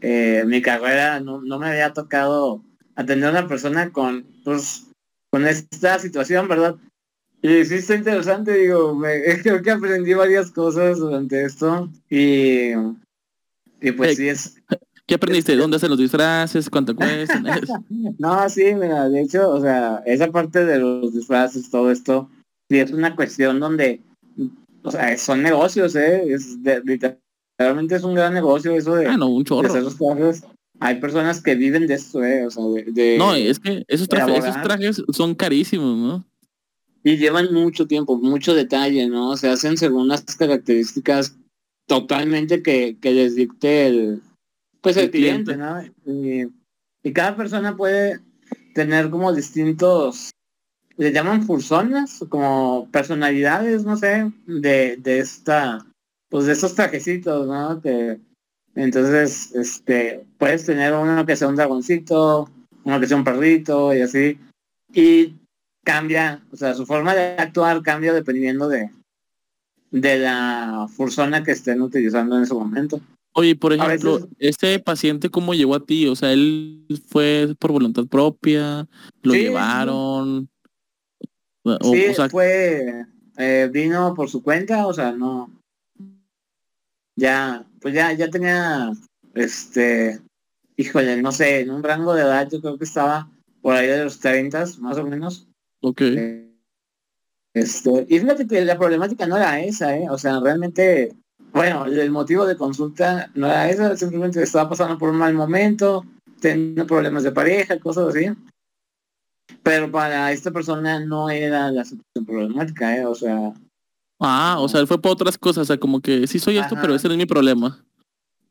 eh, mi carrera no, no me había tocado atender a una persona con pues con esta situación, ¿verdad? Y sí está interesante, digo, me, creo que aprendí varias cosas durante esto y y pues sí es ¿Qué aprendiste? ¿Dónde hacen los disfraces? ¿Cuánto cuestan? No, sí, mira, de hecho, o sea, esa parte de los disfraces, todo esto, sí es una cuestión donde, o sea, son negocios, ¿eh? Es de- literalmente es un gran negocio eso de, ah, no, un de chorro. hacer los trajes. Hay personas que viven de esto, ¿eh? O sea, de, de- No, es que esos trajes, esos trajes son carísimos, ¿no? y llevan mucho tiempo, mucho detalle, ¿no? Se hacen según las características totalmente que, que les dicte el, pues el, El cliente, cliente. ¿no? Y, y cada persona puede tener como distintos, le llaman personas, como personalidades, no sé, de, de esta, pues de esos trajecitos, ¿no? Que, entonces, este, puedes tener uno que sea un dragoncito, uno que sea un perrito y así. Y cambia, o sea, su forma de actuar cambia dependiendo de, de la persona que estén utilizando en ese momento. Oye, por ejemplo, veces- este paciente, ¿cómo llegó a ti? O sea, él fue por voluntad propia, lo Sí, llevaron. O, sí, o sea, fue, eh, vino por su cuenta, o sea, no, ya, pues ya, ya tenía, este, híjole, no sé, en un rango de edad yo creo que estaba por ahí de los 30, más o menos. ok. Eh, Este, y fíjate que la problemática no era esa, ¿eh? O sea, realmente, bueno, el motivo de consulta no era esa, simplemente estaba pasando por un mal momento, teniendo problemas de pareja, cosas así. Pero para esta persona no era la situación problemática, ¿eh? O sea, Ah, o sea, él fue por otras cosas, o sea, como que sí soy esto, pero ese no es mi problema.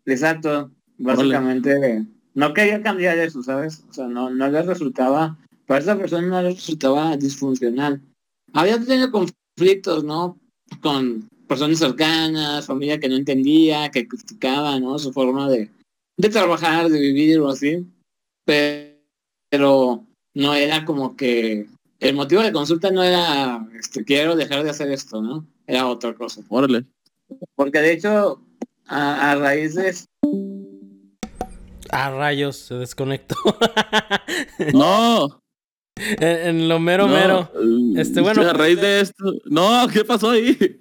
exacto, básicamente no quería cambiar eso, ¿sabes? O sea, no, no le resultaba, para esa persona no le resultaba disfuncional. Había tenido conflictos, ¿no? Con personas cercanas, familia que no entendía, que criticaba, ¿no? Su forma de, de trabajar, de vivir o así. Pero no era como que el motivo de consulta no era este, quiero dejar de hacer esto, ¿no? Era otra cosa. Órale. Porque de hecho, a, a raíz de esto, Ah, rayos, se desconectó. No. en, en lo mero no, mero. eh, Este, bueno, A raíz de esto. No, ¿qué pasó ahí?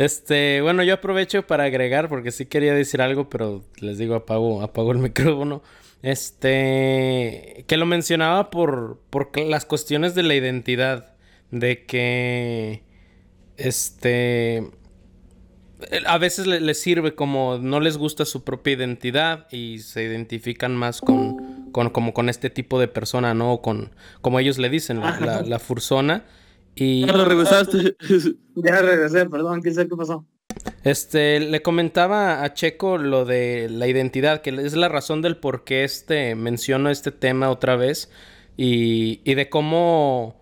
Este, bueno, yo aprovecho para agregar porque sí quería decir algo, pero les digo, apago, apago el micrófono. Este, que lo mencionaba por, por las cuestiones de la identidad, de que, este, a veces le- les sirve como no les gusta su propia identidad y se identifican más con, con como con este tipo de persona, ¿no? Con, como ellos le dicen, la, la, la fursona. Y, Ya lo regresaste. ya regresé, perdón, quién sabe qué pasó. Este, le comentaba a Checo lo de la identidad, que es la razón del por qué este menciono este tema otra vez y, y de cómo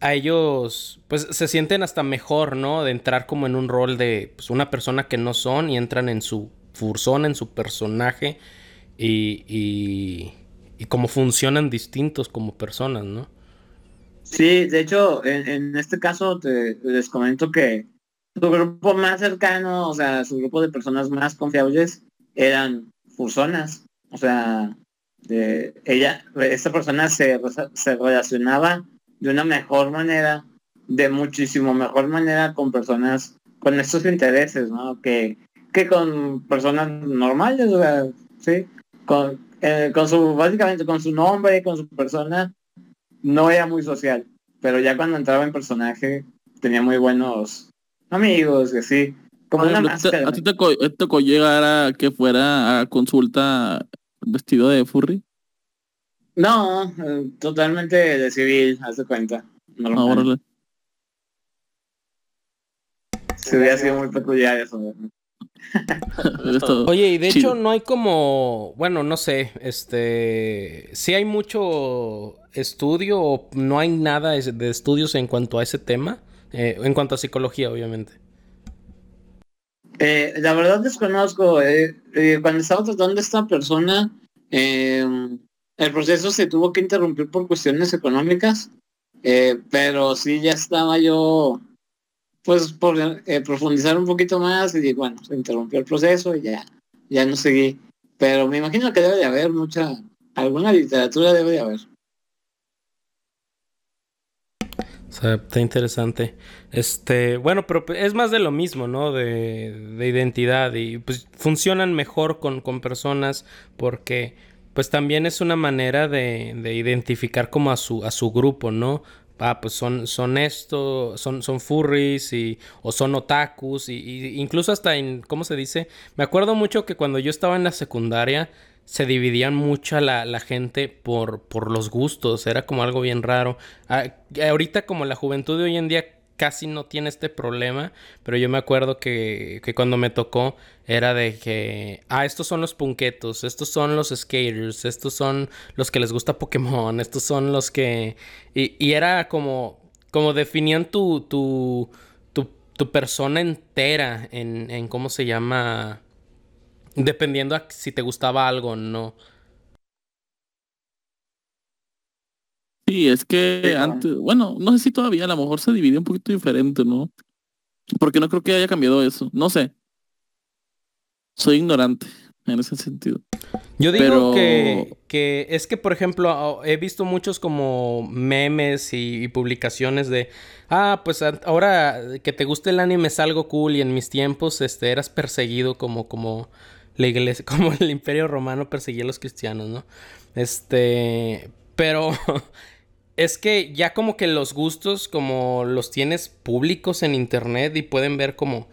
a ellos pues se sienten hasta mejor, ¿no? De entrar como en un rol de pues, una persona que no son y entran en su fursona, en su personaje y, y, y cómo funcionan distintos como personas, ¿no? Sí, de hecho, en, en este caso te, les comento que su grupo más cercano, o sea, su grupo de personas más confiables eran personas. O sea, de, ella, esta persona se, se relacionaba de una mejor manera, de muchísimo mejor manera con personas con estos intereses, ¿no? Que, que con personas normales, o sea, sí, con, eh, con su, básicamente con su nombre, con su persona, no era muy social, pero ya cuando entraba en personaje tenía muy buenos amigos y así. Como una ejemplo, ¿a ti te- máscara. ¿A ti te co- te tocó llegar a que fuera a consulta vestido de furry? No, eh, totalmente de civil, haz de cuenta. No, órale. Se hubiera sido muy peculiar eso. ¿no? Oye, y de Chido. hecho no hay como, bueno, no sé, este, sí hay mucho estudio o no hay nada de estudios en cuanto a ese tema, eh, en cuanto a psicología, obviamente. Eh, la verdad desconozco. eh, eh, cuando estaba tratando a esta persona, eh, el proceso se tuvo que interrumpir por cuestiones económicas, eh, pero sí ya estaba yo, pues, por eh, profundizar un poquito más y bueno, se interrumpió el proceso y ya, ya no seguí. Pero me imagino que debe de haber mucha, alguna literatura debe de haber. O está interesante. Este, bueno, pero es más de lo mismo, ¿no? De, de identidad y pues funcionan mejor con, con personas porque pues también es una manera de, de identificar como a su, a su grupo, ¿no? Ah, pues son, son esto, son, son furries y, o son otakus y, incluso hasta en, ¿cómo se dice? Me acuerdo mucho que cuando yo estaba en la secundaria se dividían mucho la, la gente por, por los gustos, era como algo bien raro. Ah, ahorita como la juventud de hoy en día casi no tiene este problema, pero yo me acuerdo que, que cuando me tocó era de que, ah, estos son los punquetos, estos son los skaters, estos son los que les gusta Pokémon, estos son los que... Y, y era como, como definían tu, tu, tu, tu persona entera en, en, ¿cómo se llama? Dependiendo a si te gustaba algo o no. Sí, es que antes, bueno, no sé si todavía a lo mejor se divide un poquito diferente, ¿no? Porque no creo que haya cambiado eso. No sé. Soy ignorante en ese sentido. Yo digo Pero- que, que es que, por ejemplo, he visto muchos como memes y, y publicaciones de, ah, pues ahora que te guste el anime es algo cool y en mis tiempos este, eras perseguido como, como la iglesia, como el imperio romano perseguía a los cristianos, ¿no? Este, pero es que ya como que los gustos como los tienes públicos en internet y pueden ver como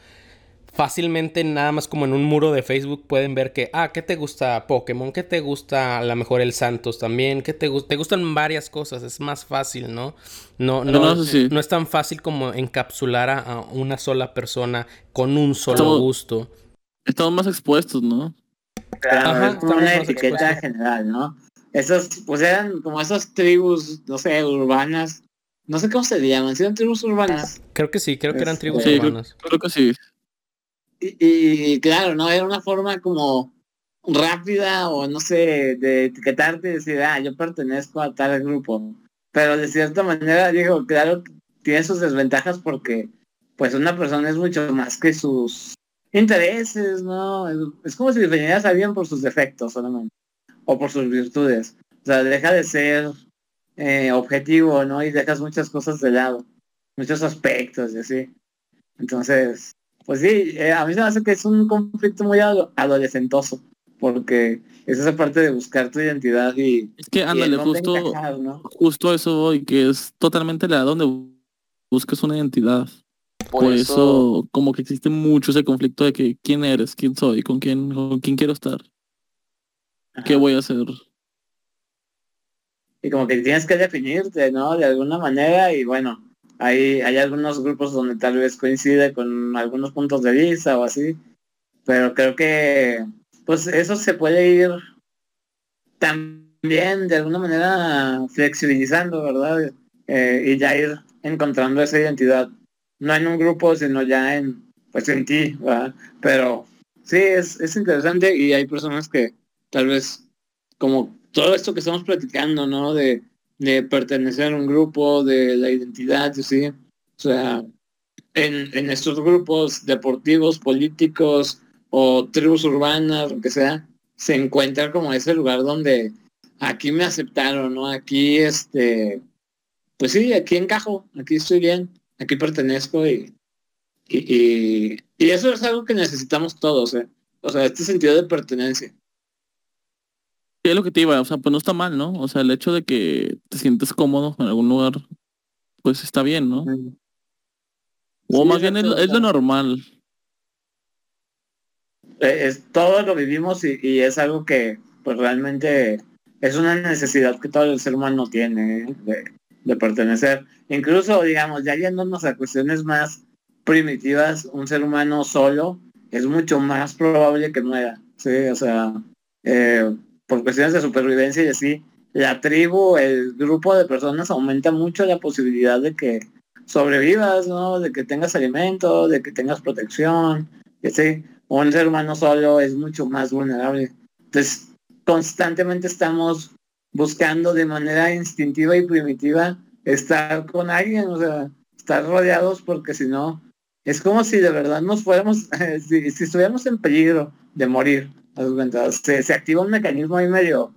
fácilmente nada más como en un muro de Facebook pueden ver que, ah, ¿qué te gusta Pokémon? ¿Qué te gusta a lo mejor el Santos también? ¿Qué te gusta? Te gustan varias cosas, es más fácil, ¿no? No, no, No, eso sí. no es tan fácil como encapsular a, a una sola persona con un solo Estamos- gusto. Estamos más expuestos, ¿no? Claro, Ajá, es como una etiqueta expuestos. general, ¿no? Esas, pues eran como esas tribus, no sé, urbanas, no sé cómo se llaman, si eran tribus urbanas. Creo que sí, creo que eran Este, tribus Sí, urbanas. Creo que sí. Y, y claro, ¿no? Era una forma como rápida o no sé, de etiquetarte y decir, ah, yo pertenezco a tal grupo. Pero de cierta manera, digo, claro, tiene sus desventajas porque pues una persona es mucho más que sus intereses, ¿no? Es, es como si definieras a alguien por sus defectos solamente, o por sus virtudes. O sea, deja de ser eh, objetivo, ¿no? Y dejas muchas cosas de lado, muchos aspectos y así. Entonces, pues sí, eh, a mí se me hace que es un conflicto muy ado- adolescentoso, porque es esa parte de buscar tu identidad y, Es que ándale, justo, encajar, ¿no? justo eso voy, que es totalmente la donde buscas una identidad. Por, eso, como que existe mucho ese conflicto de que quién eres, quién soy, con quién, con quién quiero estar, qué voy a hacer. y como que tienes que definirte, ¿no? De alguna manera y bueno, hay, hay algunos grupos donde tal vez coincide con algunos puntos de vista o así, pero creo que pues eso se puede ir también de alguna manera flexibilizando, ¿verdad? Eh, y ya ir encontrando esa identidad, no en un grupo, sino ya en, pues en ti, ¿verdad? Pero sí, es, es interesante y hay personas que tal vez como todo esto que estamos platicando, ¿no? De, de pertenecer a un grupo, de la identidad, ¿sí? O sea, en, en estos grupos deportivos, políticos o tribus urbanas, lo que sea, se encuentra como ese lugar donde aquí me aceptaron, ¿no? Aquí, este, pues sí, aquí encajo, aquí estoy bien, aquí pertenezco y, y, y, eso es algo que necesitamos todos, ¿eh? O sea, este sentido de pertenencia. Sí, es lo que te iba, o sea, pues no está mal, ¿no? O sea, el hecho de que te sientes cómodo en algún lugar, pues está bien, ¿no? O Sí, más bien es, lo normal. eh, es, todo lo vivimos y, y es algo que pues realmente es una necesidad que todo el ser humano tiene de, de pertenecer. Incluso, digamos, ya yéndonos a cuestiones más primitivas, un ser humano solo es mucho más probable que muera. Sí, o sea, eh, por cuestiones de supervivencia y así, la tribu, el grupo de personas aumenta mucho la posibilidad de que sobrevivas, ¿no? De que tengas alimento, de que tengas protección, y así. Un ser humano solo es mucho más vulnerable. Entonces, constantemente estamos buscando de manera instintiva y primitiva estar con alguien, o sea, estar rodeados porque si no, es como si de verdad nos fuéramos, si, si estuviéramos en peligro de morir. Se, activa un mecanismo ahí medio,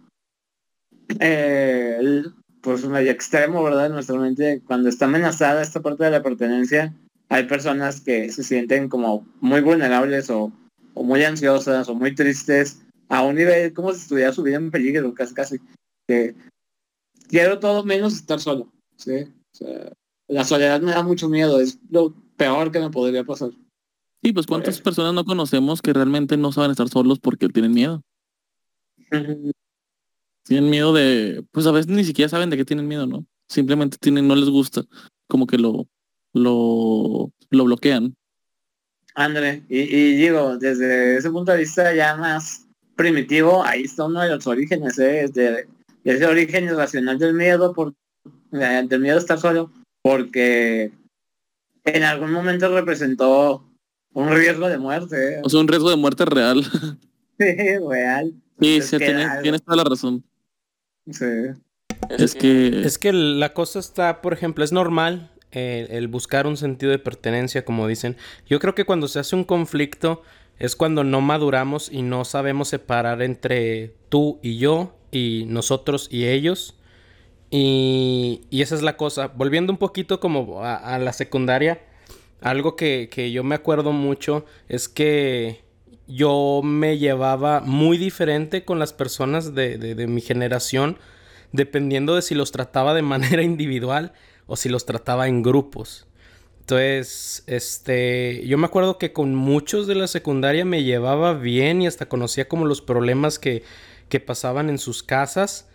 eh, pues medio extremo, ¿verdad? Nuestra mente, cuando está amenazada esta parte de la pertenencia, hay personas que se sienten como muy vulnerables o, muy ansiosas o muy tristes a un nivel como si estuviera su vida en peligro, casi casi. Que quiero todo menos estar solo. ¿sí? La soledad me da mucho miedo, es lo peor que me podría pasar. Sí, pues cuántas personas no conocemos que realmente no saben estar solos porque tienen miedo. Tienen miedo de, pues a veces ni siquiera saben de qué tienen miedo, ¿no? Simplemente tienen, no les gusta, como que lo, lo, lo bloquean. André, y, y digo, desde ese punto de vista ya más primitivo, ahí está uno de los orígenes, ¿eh? de, de ese origen irracional del miedo, por, eh, del miedo a estar solo, porque en algún momento representó un riesgo de muerte. ¿eh? O sea, un riesgo de muerte real. Sí, real. Sí, Es sí, que tienes, tienes toda la razón. Sí. Es que, Es que la cosa está, por ejemplo, es normal eh, el buscar un sentido de pertenencia, como dicen. Yo creo que cuando se hace un conflicto es cuando no maduramos y no sabemos separar entre tú y yo y nosotros y ellos. Y, y esa es la cosa. Volviendo un poquito como a, a la secundaria, algo que, que yo me acuerdo mucho es que yo me llevaba muy diferente con las personas de, de- mi generación, dependiendo de si los trataba de manera individual o si los trataba en grupos. Entonces, este, yo me acuerdo que con muchos de la secundaria me llevaba bien y hasta conocía como los problemas que, que pasaban en sus casas.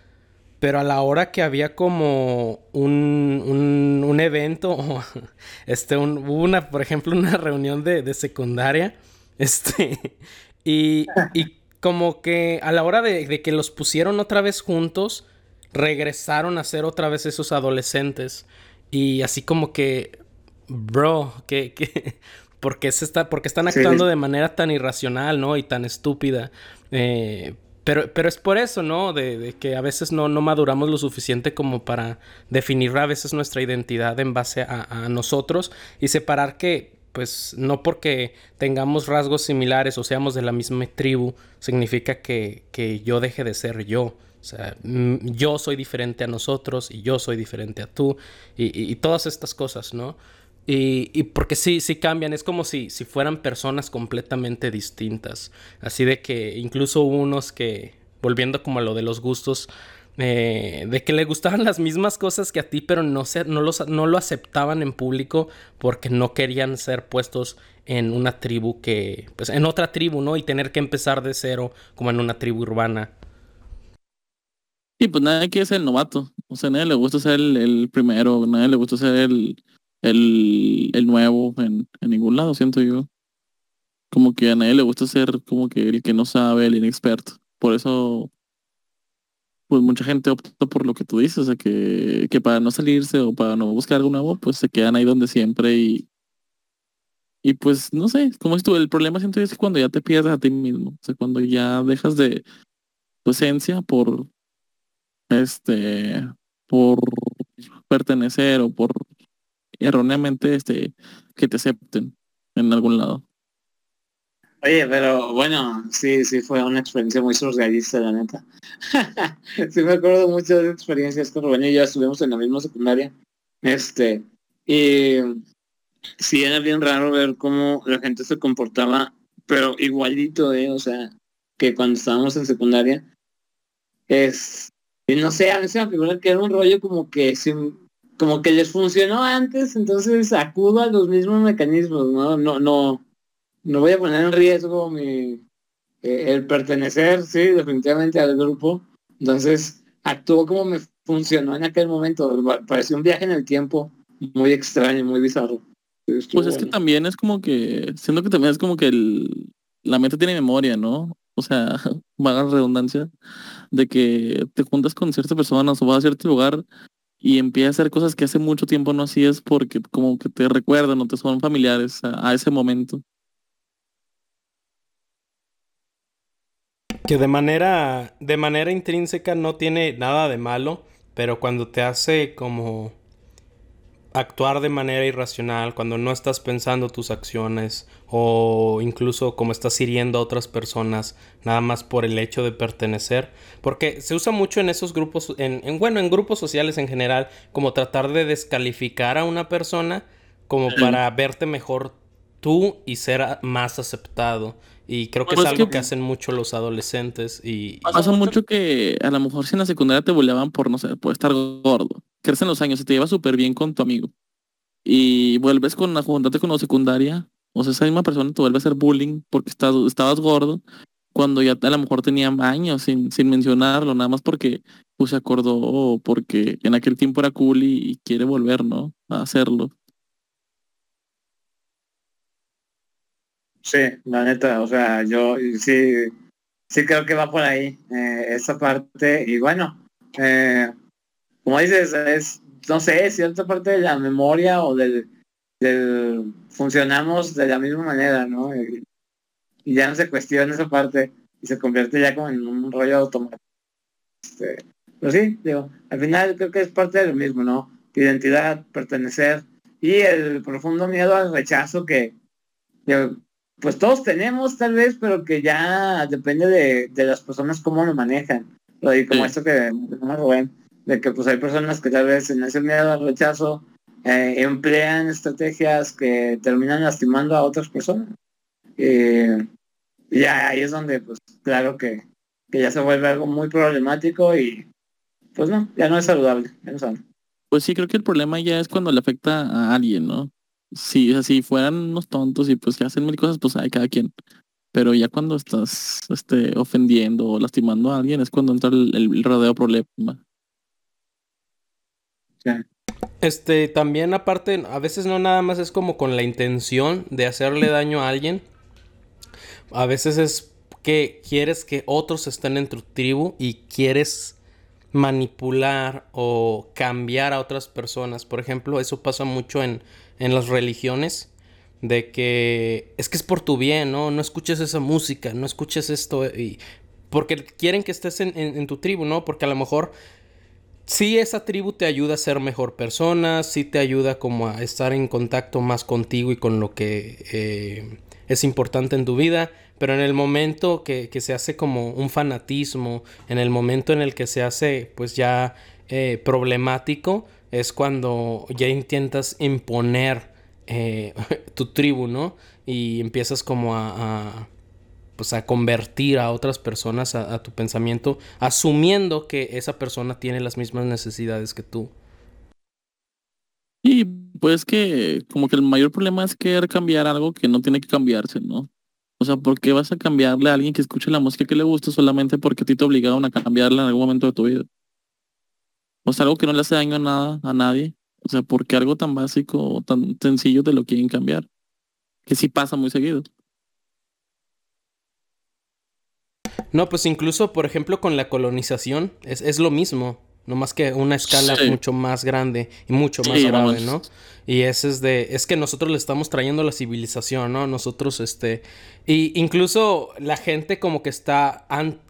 Pero a la hora que había como un, un, un evento, este, un- hubo una, por ejemplo, una reunión de, de secundaria, este, y, y como que a la hora de, de que los pusieron otra vez juntos, regresaron a ser otra vez esos adolescentes. Y así como que, bro, que, que porque, se está, porque están actuando de manera tan irracional, ¿no? Y tan estúpida. Eh, pero, pero es por eso, ¿no? De, que a veces no, no, maduramos lo suficiente como para definir a veces nuestra identidad en base a, nosotros y separar que, pues, no porque tengamos rasgos similares o seamos de la misma tribu, significa que, que yo deje de ser yo. O sea, mm, yo soy diferente a nosotros y yo soy diferente a tú y, y todas estas cosas, ¿no? Y, y, porque sí, sí cambian, es como si, si fueran personas completamente distintas. Así de que incluso unos que, volviendo como a lo de los gustos, eh, de que le gustaban las mismas cosas que a ti, pero no, se, no, los, no lo aceptaban en público porque no querían ser puestos en una tribu que, pues en otra tribu, ¿no? Y tener que empezar de cero como en una tribu urbana. Sí, pues nadie quiere ser el novato. O sea, nadie le gusta ser el, el primero, nadie le gusta ser el, el, el nuevo en, en, ningún lado, siento yo. Como que a nadie le gusta ser como que el que no sabe, el inexperto. Por eso, pues mucha gente opta por lo que tú dices, o sea, que, que para no salirse o para no buscar algo nuevo, pues se quedan ahí donde siempre y, y pues no sé, como es el problema siento es cuando ya te pierdes a ti mismo, o sea, cuando ya dejas de tu esencia por este por pertenecer o por erróneamente este, que te acepten en algún lado. Oye, pero bueno, sí, sí fue una experiencia muy surrealista, la neta. sí me acuerdo mucho de experiencias con Rubén y yo estuvimos en la misma secundaria. Este, y sí era bien raro ver cómo la gente se comportaba, pero igualito, ¿eh? O sea, que cuando estábamos en secundaria. Es, y no sé, a se me figura que era un rollo como que sin, como que les funcionó antes, entonces acudo a los mismos mecanismos, ¿no? No, no, no voy a poner en riesgo mi eh, el pertenecer, sí, definitivamente al grupo. Entonces, actuó como me funcionó en aquel momento. Pareció un viaje en el tiempo muy extraño, muy bizarro. pues es que también es como que, siendo que también es como que el, la mente tiene memoria, ¿no? O sea, vaga redundancia, de que te juntas con ciertas personas o vas a cierto lugar y empieza a hacer cosas que hace mucho tiempo no hacías porque como que te recuerdan o te son familiares a, ese momento. Que de manera, de manera intrínseca no tiene nada de malo, pero cuando te hace como actuar de manera irracional, cuando no estás pensando tus acciones o incluso como estás hiriendo a otras personas nada más por el hecho de pertenecer, porque se usa mucho en esos grupos, en, bueno, en grupos sociales en general, como tratar de descalificar a una persona como para verte mejor tú y ser más aceptado. Y creo que es algo que, hacen mucho los adolescentes y... Pasa mucho que a lo mejor si en la secundaria te boleaban por, no sé, por estar gordo crecen los años, y te lleva súper bien con tu amigo. Y vuelves con la juntarte con la secundaria, o sea, esa misma persona te vuelve a hacer bullying porque estás, estabas gordo, cuando ya a lo mejor tenía años sin, sin mencionarlo, nada más porque pues, se acordó o porque en aquel tiempo era cool y, quiere volver, ¿no? A hacerlo. Sí, la neta, o sea, yo sí, sí creo que va por ahí eh, esa parte. Y bueno, eh, como dices, es, no sé, cierta parte de la memoria o del, del funcionamos de la misma manera, ¿no? Y, ya no se cuestiona esa parte y se convierte ya como en un rollo automático. Este, pero sí, digo, al final creo que es parte de lo mismo, ¿no? Identidad, pertenecer y el profundo miedo al rechazo que, pues todos tenemos tal vez, pero que ya depende de, de las personas cómo lo manejan. Y como esto que Rubén, de que pues hay personas que tal vez en ese miedo al rechazo eh, emplean estrategias que terminan lastimando a otras personas. y ahí es donde pues claro que, que, ya se vuelve algo muy problemático y pues no, ya no es saludable, Pues sí, creo que el problema ya es cuando le afecta a alguien, ¿no? Si así fueran unos tontos y pues que hacen mil cosas, pues hay cada quien. Pero ya cuando estás este, ofendiendo o lastimando a alguien es cuando entra el rodeo problema. Este, también aparte, a veces no nada más es como con la intención de hacerle daño a alguien. A veces es que quieres que otros estén en tu tribu y quieres manipular o cambiar a otras personas. Por ejemplo, eso pasa mucho en, en las religiones. De que es que es por tu bien, ¿no? No escuches esa música, no escuches esto. Porque quieren que estés en, en tu tribu, ¿no? Porque a lo mejor sí esa tribu te ayuda a ser mejor persona, sí te ayuda como a estar en contacto más contigo y con lo que eh, es importante en tu vida, pero en el momento que, se hace como un fanatismo, en el momento en el que se hace pues ya eh, problemático, es cuando ya intentas imponer eh, tu tribu, ¿no? Y empiezas como a pues a convertir a otras personas a, tu pensamiento, asumiendo que esa persona tiene las mismas necesidades que tú. Y pues que como que el mayor problema es querer cambiar algo que no tiene que cambiarse, ¿no? O sea, ¿por qué vas a cambiarle a alguien que escuche la música que le gusta solamente porque a ti te obligaron a cambiarla en algún momento de tu vida? O sea, algo que no le hace daño a nada, a nadie. O sea, ¿por qué algo tan básico o tan sencillo te lo quieren cambiar? Que sí pasa muy seguido. No, pues incluso, por ejemplo, con la colonización es, es lo mismo. No más que una escala mucho más grande y mucho más grave, ¿no? Y ese es de, es que nosotros le estamos trayendo la civilización, ¿no? Nosotros, este, y incluso la gente como que está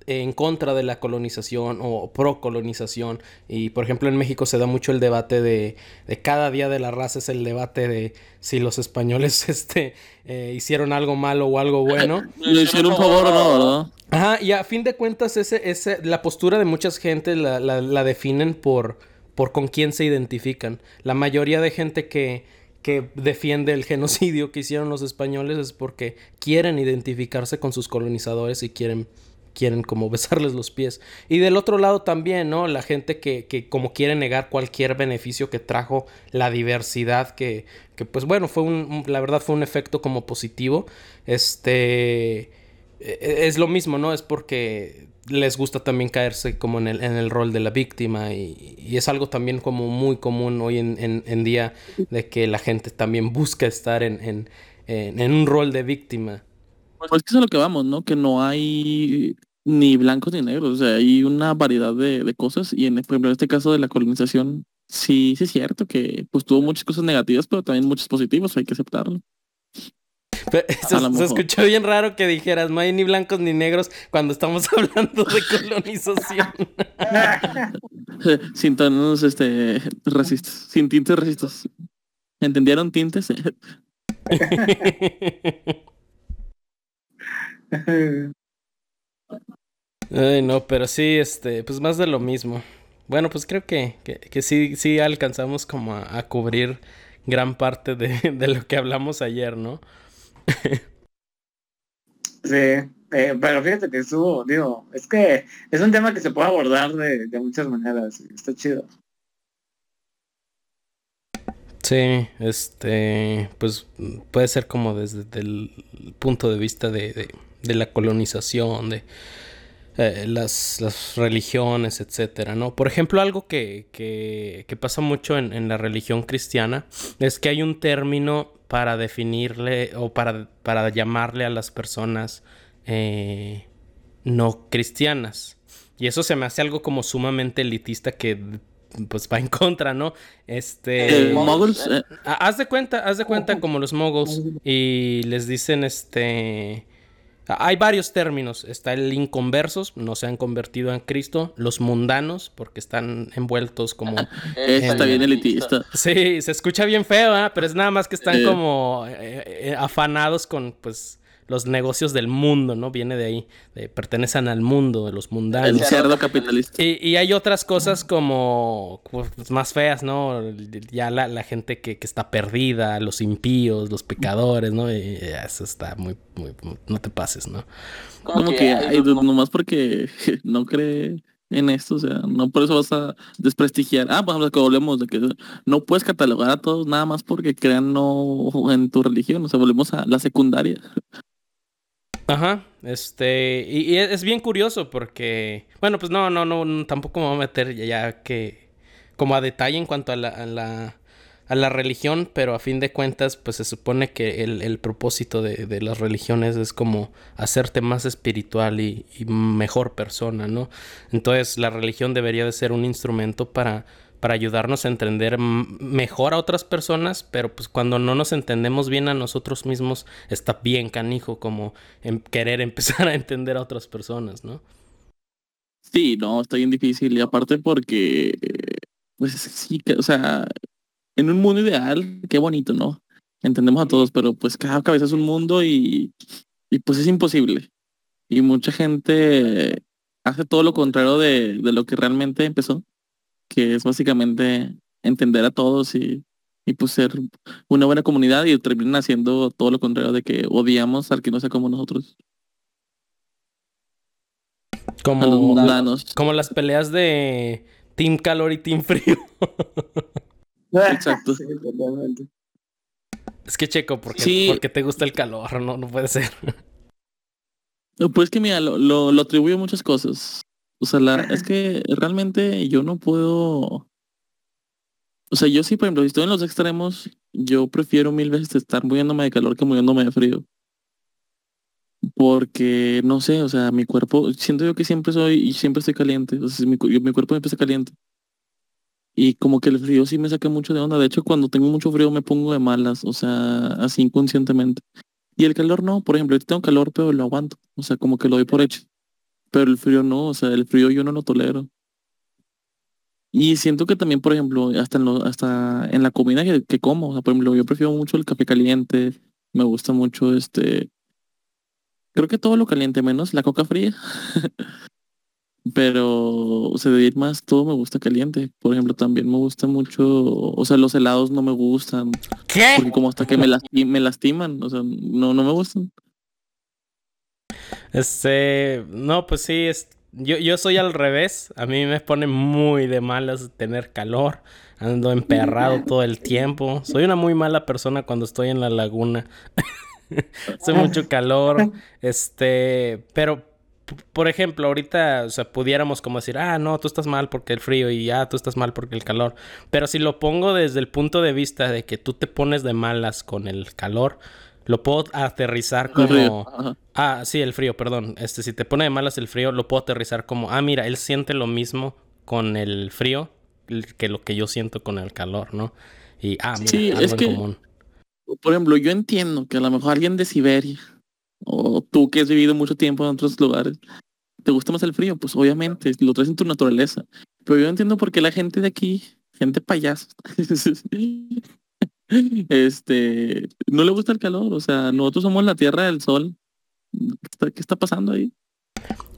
en contra de la colonización o pro colonización. Y por ejemplo en México se da mucho el debate de, de cada día de la raza es el debate de si los españoles, este, eh, hicieron algo malo o algo bueno. Le hicieron un favor o no, ¿verdad? Ajá, y a fin de cuentas, ese, ese, la postura de mucha gente la, la, definen por, por con quién se identifican. La mayoría de gente que, que defiende el genocidio que hicieron los españoles es porque quieren identificarse con sus colonizadores y quieren quieren como besarles los pies. Y del otro lado también, ¿no? La gente que, que como quiere negar cualquier beneficio que trajo la diversidad, que, que pues bueno, fue un, la verdad fue un efecto como positivo. Este es lo mismo, ¿no? Es porque les gusta también caerse como en el, en el rol de la víctima y, es algo también como muy común hoy en, día de que la gente también busca estar en, un rol de víctima. Pues es a lo que vamos, ¿no? Que no hay ni blancos ni negros, o sea, hay una variedad de, cosas y en, por ejemplo, en este caso de la colonización, sí, sí es cierto que pues tuvo muchas cosas negativas, pero también muchos positivos, hay que aceptarlo. Se, escuchó bien raro que dijeras, no hay ni blancos ni negros cuando estamos hablando de colonización. sin tonos este, racistas, sin tintes racistas. ¿Entendieron tintes? Ay, no, pero sí, este, pues más de lo mismo. Bueno, pues creo que, que, sí, sí alcanzamos como a, cubrir gran parte de, de, lo que hablamos ayer, ¿no? sí, eh, pero fíjate que estuvo, digo, es que es un tema que se puede abordar de, muchas maneras, está chido. Sí, este, pues puede ser como desde el punto de vista de, de, la colonización, de eh, las, las, religiones, etcétera, ¿no? Por ejemplo, algo que, que, que pasa mucho en, en, la religión cristiana es que hay un término para definirle o para, para llamarle a las personas eh, no cristianas. Y eso se me hace algo como sumamente elitista que pues va en contra, ¿no? Este. Eh, haz de cuenta, haz de cuenta como los moguls. Y les dicen este. Hay varios términos. Está el inconversos, no se han convertido en Cristo. Los mundanos, porque están envueltos como. Está bien elitista. Sí, se escucha bien feo, ¿eh? pero es nada más que están como eh, eh, afanados con, pues, los negocios del mundo, ¿no? Viene de ahí, pertenecen al mundo, de los mundanos. El cerdo capitalista. Y, hay otras cosas como pues, más feas, ¿no? Ya la, gente que, está perdida, los impíos, los pecadores, ¿no? Y eso está muy, muy, no te pases, ¿no? Como que, hay, nomás porque no cree en esto, o sea, no por eso vas a desprestigiar. Ah, pues que volvemos de que no puedes catalogar a todos nada más porque crean no en tu religión, o sea, volvemos a la secundaria. Ajá, este, y, es bien curioso porque, bueno, pues no, no, no, tampoco me voy a meter ya que, como a detalle en cuanto a la, a la, a la religión, pero a fin de cuentas, pues se supone que el, el propósito de, de, las religiones es como hacerte más espiritual y, y, mejor persona, ¿no? Entonces la religión debería de ser un instrumento para, para ayudarnos a entender mejor a otras personas, pero pues cuando no nos entendemos bien a nosotros mismos, está bien canijo como en querer empezar a entender a otras personas, ¿no? Sí, no, está bien difícil y aparte porque, pues sí, o sea, en un mundo ideal, qué bonito, ¿no? Entendemos a todos, pero pues cada cabeza es un mundo y, y pues es imposible. Y mucha gente hace todo lo contrario de, de, lo que realmente empezó, que es básicamente entender a todos y, y pues ser una buena comunidad y terminan haciendo todo lo contrario de que odiamos al que no sea como nosotros. Como, a los mundanos. como las peleas de Team Calor y Team Frío. Exacto. Sí, totalmente. Es que Checo, porque, Sí. porque te gusta el calor, no, no puede ser. No, Pues que mira, lo, lo, lo atribuyo a muchas cosas. O sea, la, es que realmente yo no puedo. O sea, yo sí, por ejemplo, si estoy en los extremos, yo prefiero mil veces estar muriéndome de calor que muriéndome de frío. Porque, no sé, o sea, mi cuerpo, siento yo que siempre soy y siempre estoy caliente. O sea, mi, yo- mi cuerpo siempre está caliente. Y como que el frío sí me saca mucho de onda. De hecho, cuando tengo mucho frío me pongo de malas, o sea, así inconscientemente. Y el calor no, por ejemplo, yo tengo calor, pero lo aguanto. O sea, como que lo doy por hecho. Pero el frío no, o sea, el frío yo no lo tolero. Y siento que también, por ejemplo, hasta en, lo, hasta en la comida que, que como, o sea, por ejemplo, yo prefiero mucho el café caliente, me gusta mucho este, creo que todo lo caliente menos la coca fría. Pero, o sea, de ir más, todo me gusta caliente. Por ejemplo, también me gusta mucho, o sea, los helados no me gustan, ¿Qué? porque como hasta que me, lasti- me lastiman, o sea, no, no me gustan. Este, no, pues sí, es, yo, yo soy al revés. A mí me pone muy de malas tener calor. Ando emperrado todo el tiempo. Soy una muy mala persona cuando estoy en la laguna. Hace mucho calor. Este, pero, por ejemplo, ahorita, o sea, pudiéramos como decir, ah, no, tú estás mal porque el frío y ya, tú estás mal porque el calor. Pero si lo pongo desde el punto de vista de que tú te pones de malas con el calor, lo puedo aterrizar como... ajá. Ah, sí, el frío, perdón. Este, si te pone de malas el frío, lo puedo aterrizar como, ah, mira, él siente lo mismo con el frío que lo que yo siento con el calor, ¿no? Y, ah, mira, Sí, algo es en que- común. Por ejemplo, yo entiendo que a lo mejor alguien de Siberia, o tú que has vivido mucho tiempo en otros lugares, te gusta más el frío, pues obviamente, lo traes en tu naturaleza. Pero yo entiendo por qué la gente de aquí, gente payaso, este, no le gusta el calor. O sea, nosotros somos la tierra del sol. ¿Qué está, pasando ahí?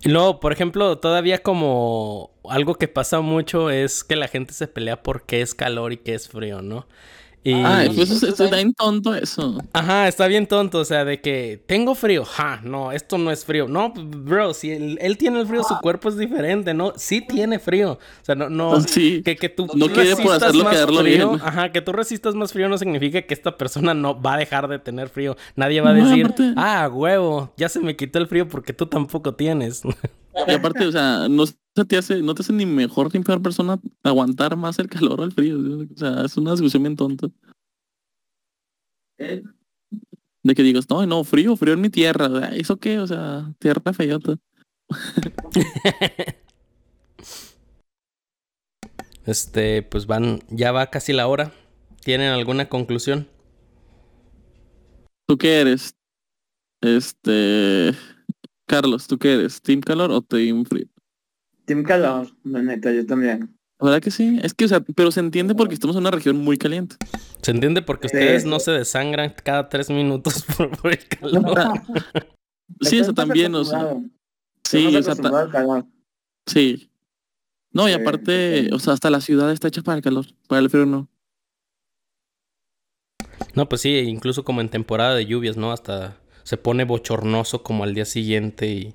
Luego, por ejemplo, todavía como algo que pasa mucho es que la gente se pelea por qué es calor y qué es frío, ¿no? Y... Ay, pues eso, está bien tonto eso. Ajá, está bien tonto, o sea, de que tengo frío, ja, no, esto no es frío. No, bro, si él, él tiene el frío, su cuerpo es diferente, ¿no? Sí tiene frío. O sea, no, no, Sí. que, que tú No quiere por hacerlo quedarlo frío, bien. Ajá, que tú resistas más frío no significa que esta persona no va a dejar de tener frío. Nadie va a No, decir, aparte- ah, huevo, ya se me quitó el frío porque tú tampoco tienes. Y aparte, o sea, no se te hace, no te hace ni mejor ni peor persona aguantar más el calor o el frío. O sea, es una discusión bien tonta. De que digas, no, no, frío, frío en mi tierra. o sea, ¿Eso qué? O sea, tierra feyota. Este, pues van, ya va casi la hora. ¿Tienen alguna conclusión? ¿Tú qué eres? Este. Carlos, ¿tú qué eres? ¿Team calor o team frío? Team Calor, la neta, yo también. La verdad que sí. Es que, o sea, pero se entiende porque estamos en una región muy caliente. ¿Se entiende? Porque Sí. ustedes no se desangran cada tres minutos por, por el calor. Sí, eso también, o sea. Sí, o sea, ta- sí. No, y Sí, aparte, sí. o sea, hasta la ciudad está hecha para el calor. Para el frío no. No, pues sí, incluso como en temporada de lluvias, ¿no? Hasta se pone bochornoso como al día siguiente y,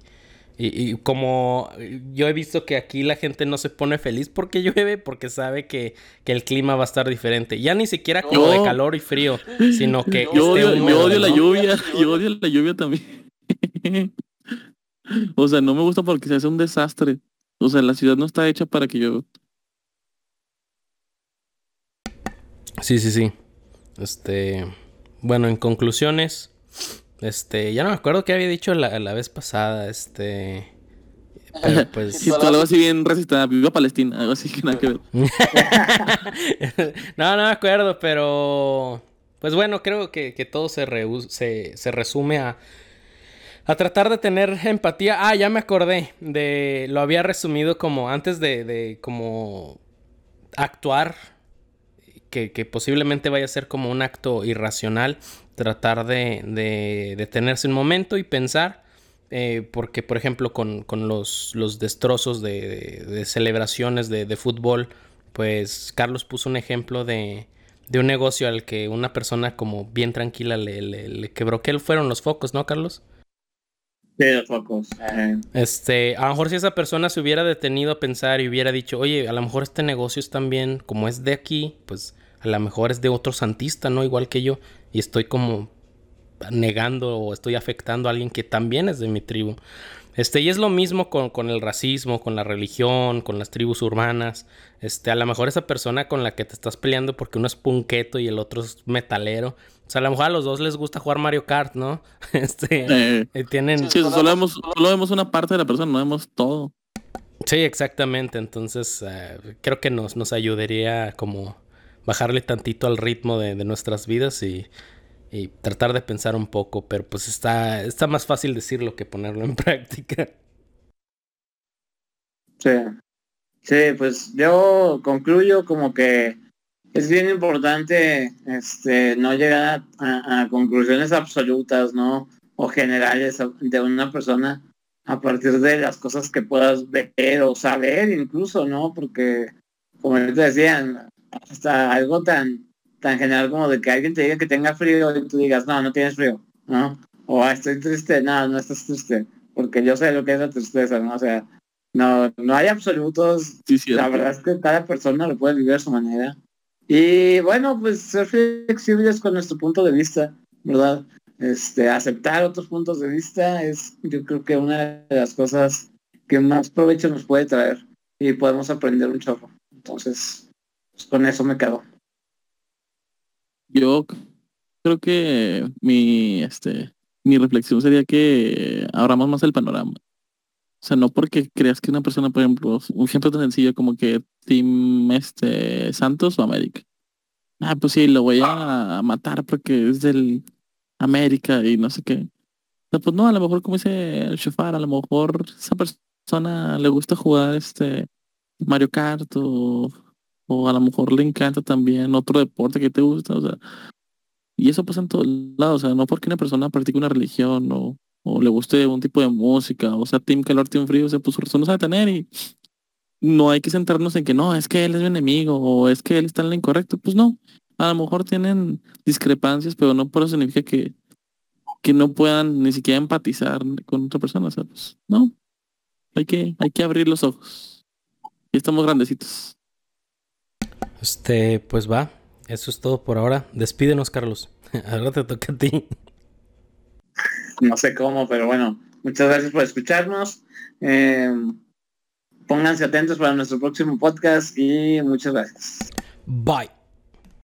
y, y como yo he visto que aquí la gente no se pone feliz porque llueve, porque sabe que, que el clima va a estar diferente. Ya ni siquiera como de calor y frío, sino que Yo odio, yo la lluvia, yo odio la lluvia también. o sea, no me gusta porque se hace un desastre. O sea, la ciudad no está hecha para que yo. Sí, sí, sí. Este, bueno, en conclusiones, este, ya no me acuerdo qué había dicho la, la vez pasada, este, pero pues... Sí, algo así bien racista, viva Palestina, algo así que nada que ver. no, no me acuerdo, pero... Pues bueno, creo que, que todo se, se, se resume a a tratar de tener empatía. Ah, ya me acordé de. Lo había resumido como antes de, de como actuar. Que, que, posiblemente vaya a ser como un acto irracional. Tratar de, de detenerse un momento y pensar. Eh, porque, por ejemplo, con, con los, los, destrozos de, de celebraciones de, fútbol. Pues Carlos puso un ejemplo de, un negocio al que una persona como bien tranquila le, le, le quebró. ¿Qué fueron los focos, no, Carlos? Este, a lo mejor si esa persona se hubiera detenido a pensar y hubiera dicho, oye, a lo mejor este negocio es también, como es de aquí, pues a lo mejor es de otro santista, ¿no? Igual que yo. Y estoy como negando o estoy afectando a alguien que también es de mi tribu. Este, y es lo mismo con, con, el racismo, con la religión, con las tribus urbanas. Este, a lo mejor esa persona con la que te estás peleando porque uno es punqueto y el otro es metalero. O sea, a lo mejor a los dos les gusta jugar Mario Kart, ¿no? Este, eh, tienen... Sí, solo vemos, solo vemos una parte de la persona, no vemos todo. Sí, exactamente. Entonces, uh, creo que nos, nos ayudaría como bajarle tantito al ritmo de, nuestras vidas y y tratar de pensar un poco, pero pues está, está más fácil decirlo que ponerlo en práctica. Sí. Sí, pues yo concluyo como que es bien importante este no llegar a, conclusiones absolutas, ¿no? O generales de una persona a partir de las cosas que puedas ver o saber incluso, ¿no? Porque, como te decían, hasta algo tan tan general como de que alguien te diga que tenga frío y tú digas, no, no tienes frío, ¿no? O ah, estoy triste, no, no estás triste, porque yo sé lo que es la tristeza, ¿no? O sea, no, no hay absolutos. la verdad es que cada persona lo puede vivir a su manera. Y bueno, pues ser flexibles con nuestro punto de vista, ¿verdad? Este, aceptar otros puntos de vista es yo creo que una de las cosas que más provecho nos puede traer y podemos aprender un chorro. Entonces, pues con eso me quedo. Yo creo que mi, este, mi reflexión sería que abramos más el panorama. O sea, no porque creas que una persona, por ejemplo, un ejemplo tan sencillo como que Team este, Santos o América. Ah, pues sí, lo voy a matar porque es del América y no sé qué. pues no, a lo mejor como dice el Shofar, a lo mejor esa persona le gusta jugar este Mario Kart o o a lo mejor le encanta también otro deporte que te gusta, o sea, y eso pasa en todos lados, o sea, no porque una persona practique una religión o, o le guste un tipo de música, o sea, Team Calor, Team Frío, o sea, pues razones a tener y no hay que centrarnos en que no, es que él es mi enemigo o es que él está en lo incorrecto, pues no, a lo mejor tienen discrepancias, pero no por eso significa que, que no puedan ni siquiera empatizar con otra persona, o sea, pues no, hay que, hay que abrir los ojos. Y estamos grandecitos. Este, pues va. Eso es todo por ahora. Despídenos, Carlos. ahora te toca a ti. No sé cómo, pero bueno. Muchas gracias por escucharnos. Eh, pónganse atentos para nuestro próximo podcast y muchas gracias. Bye.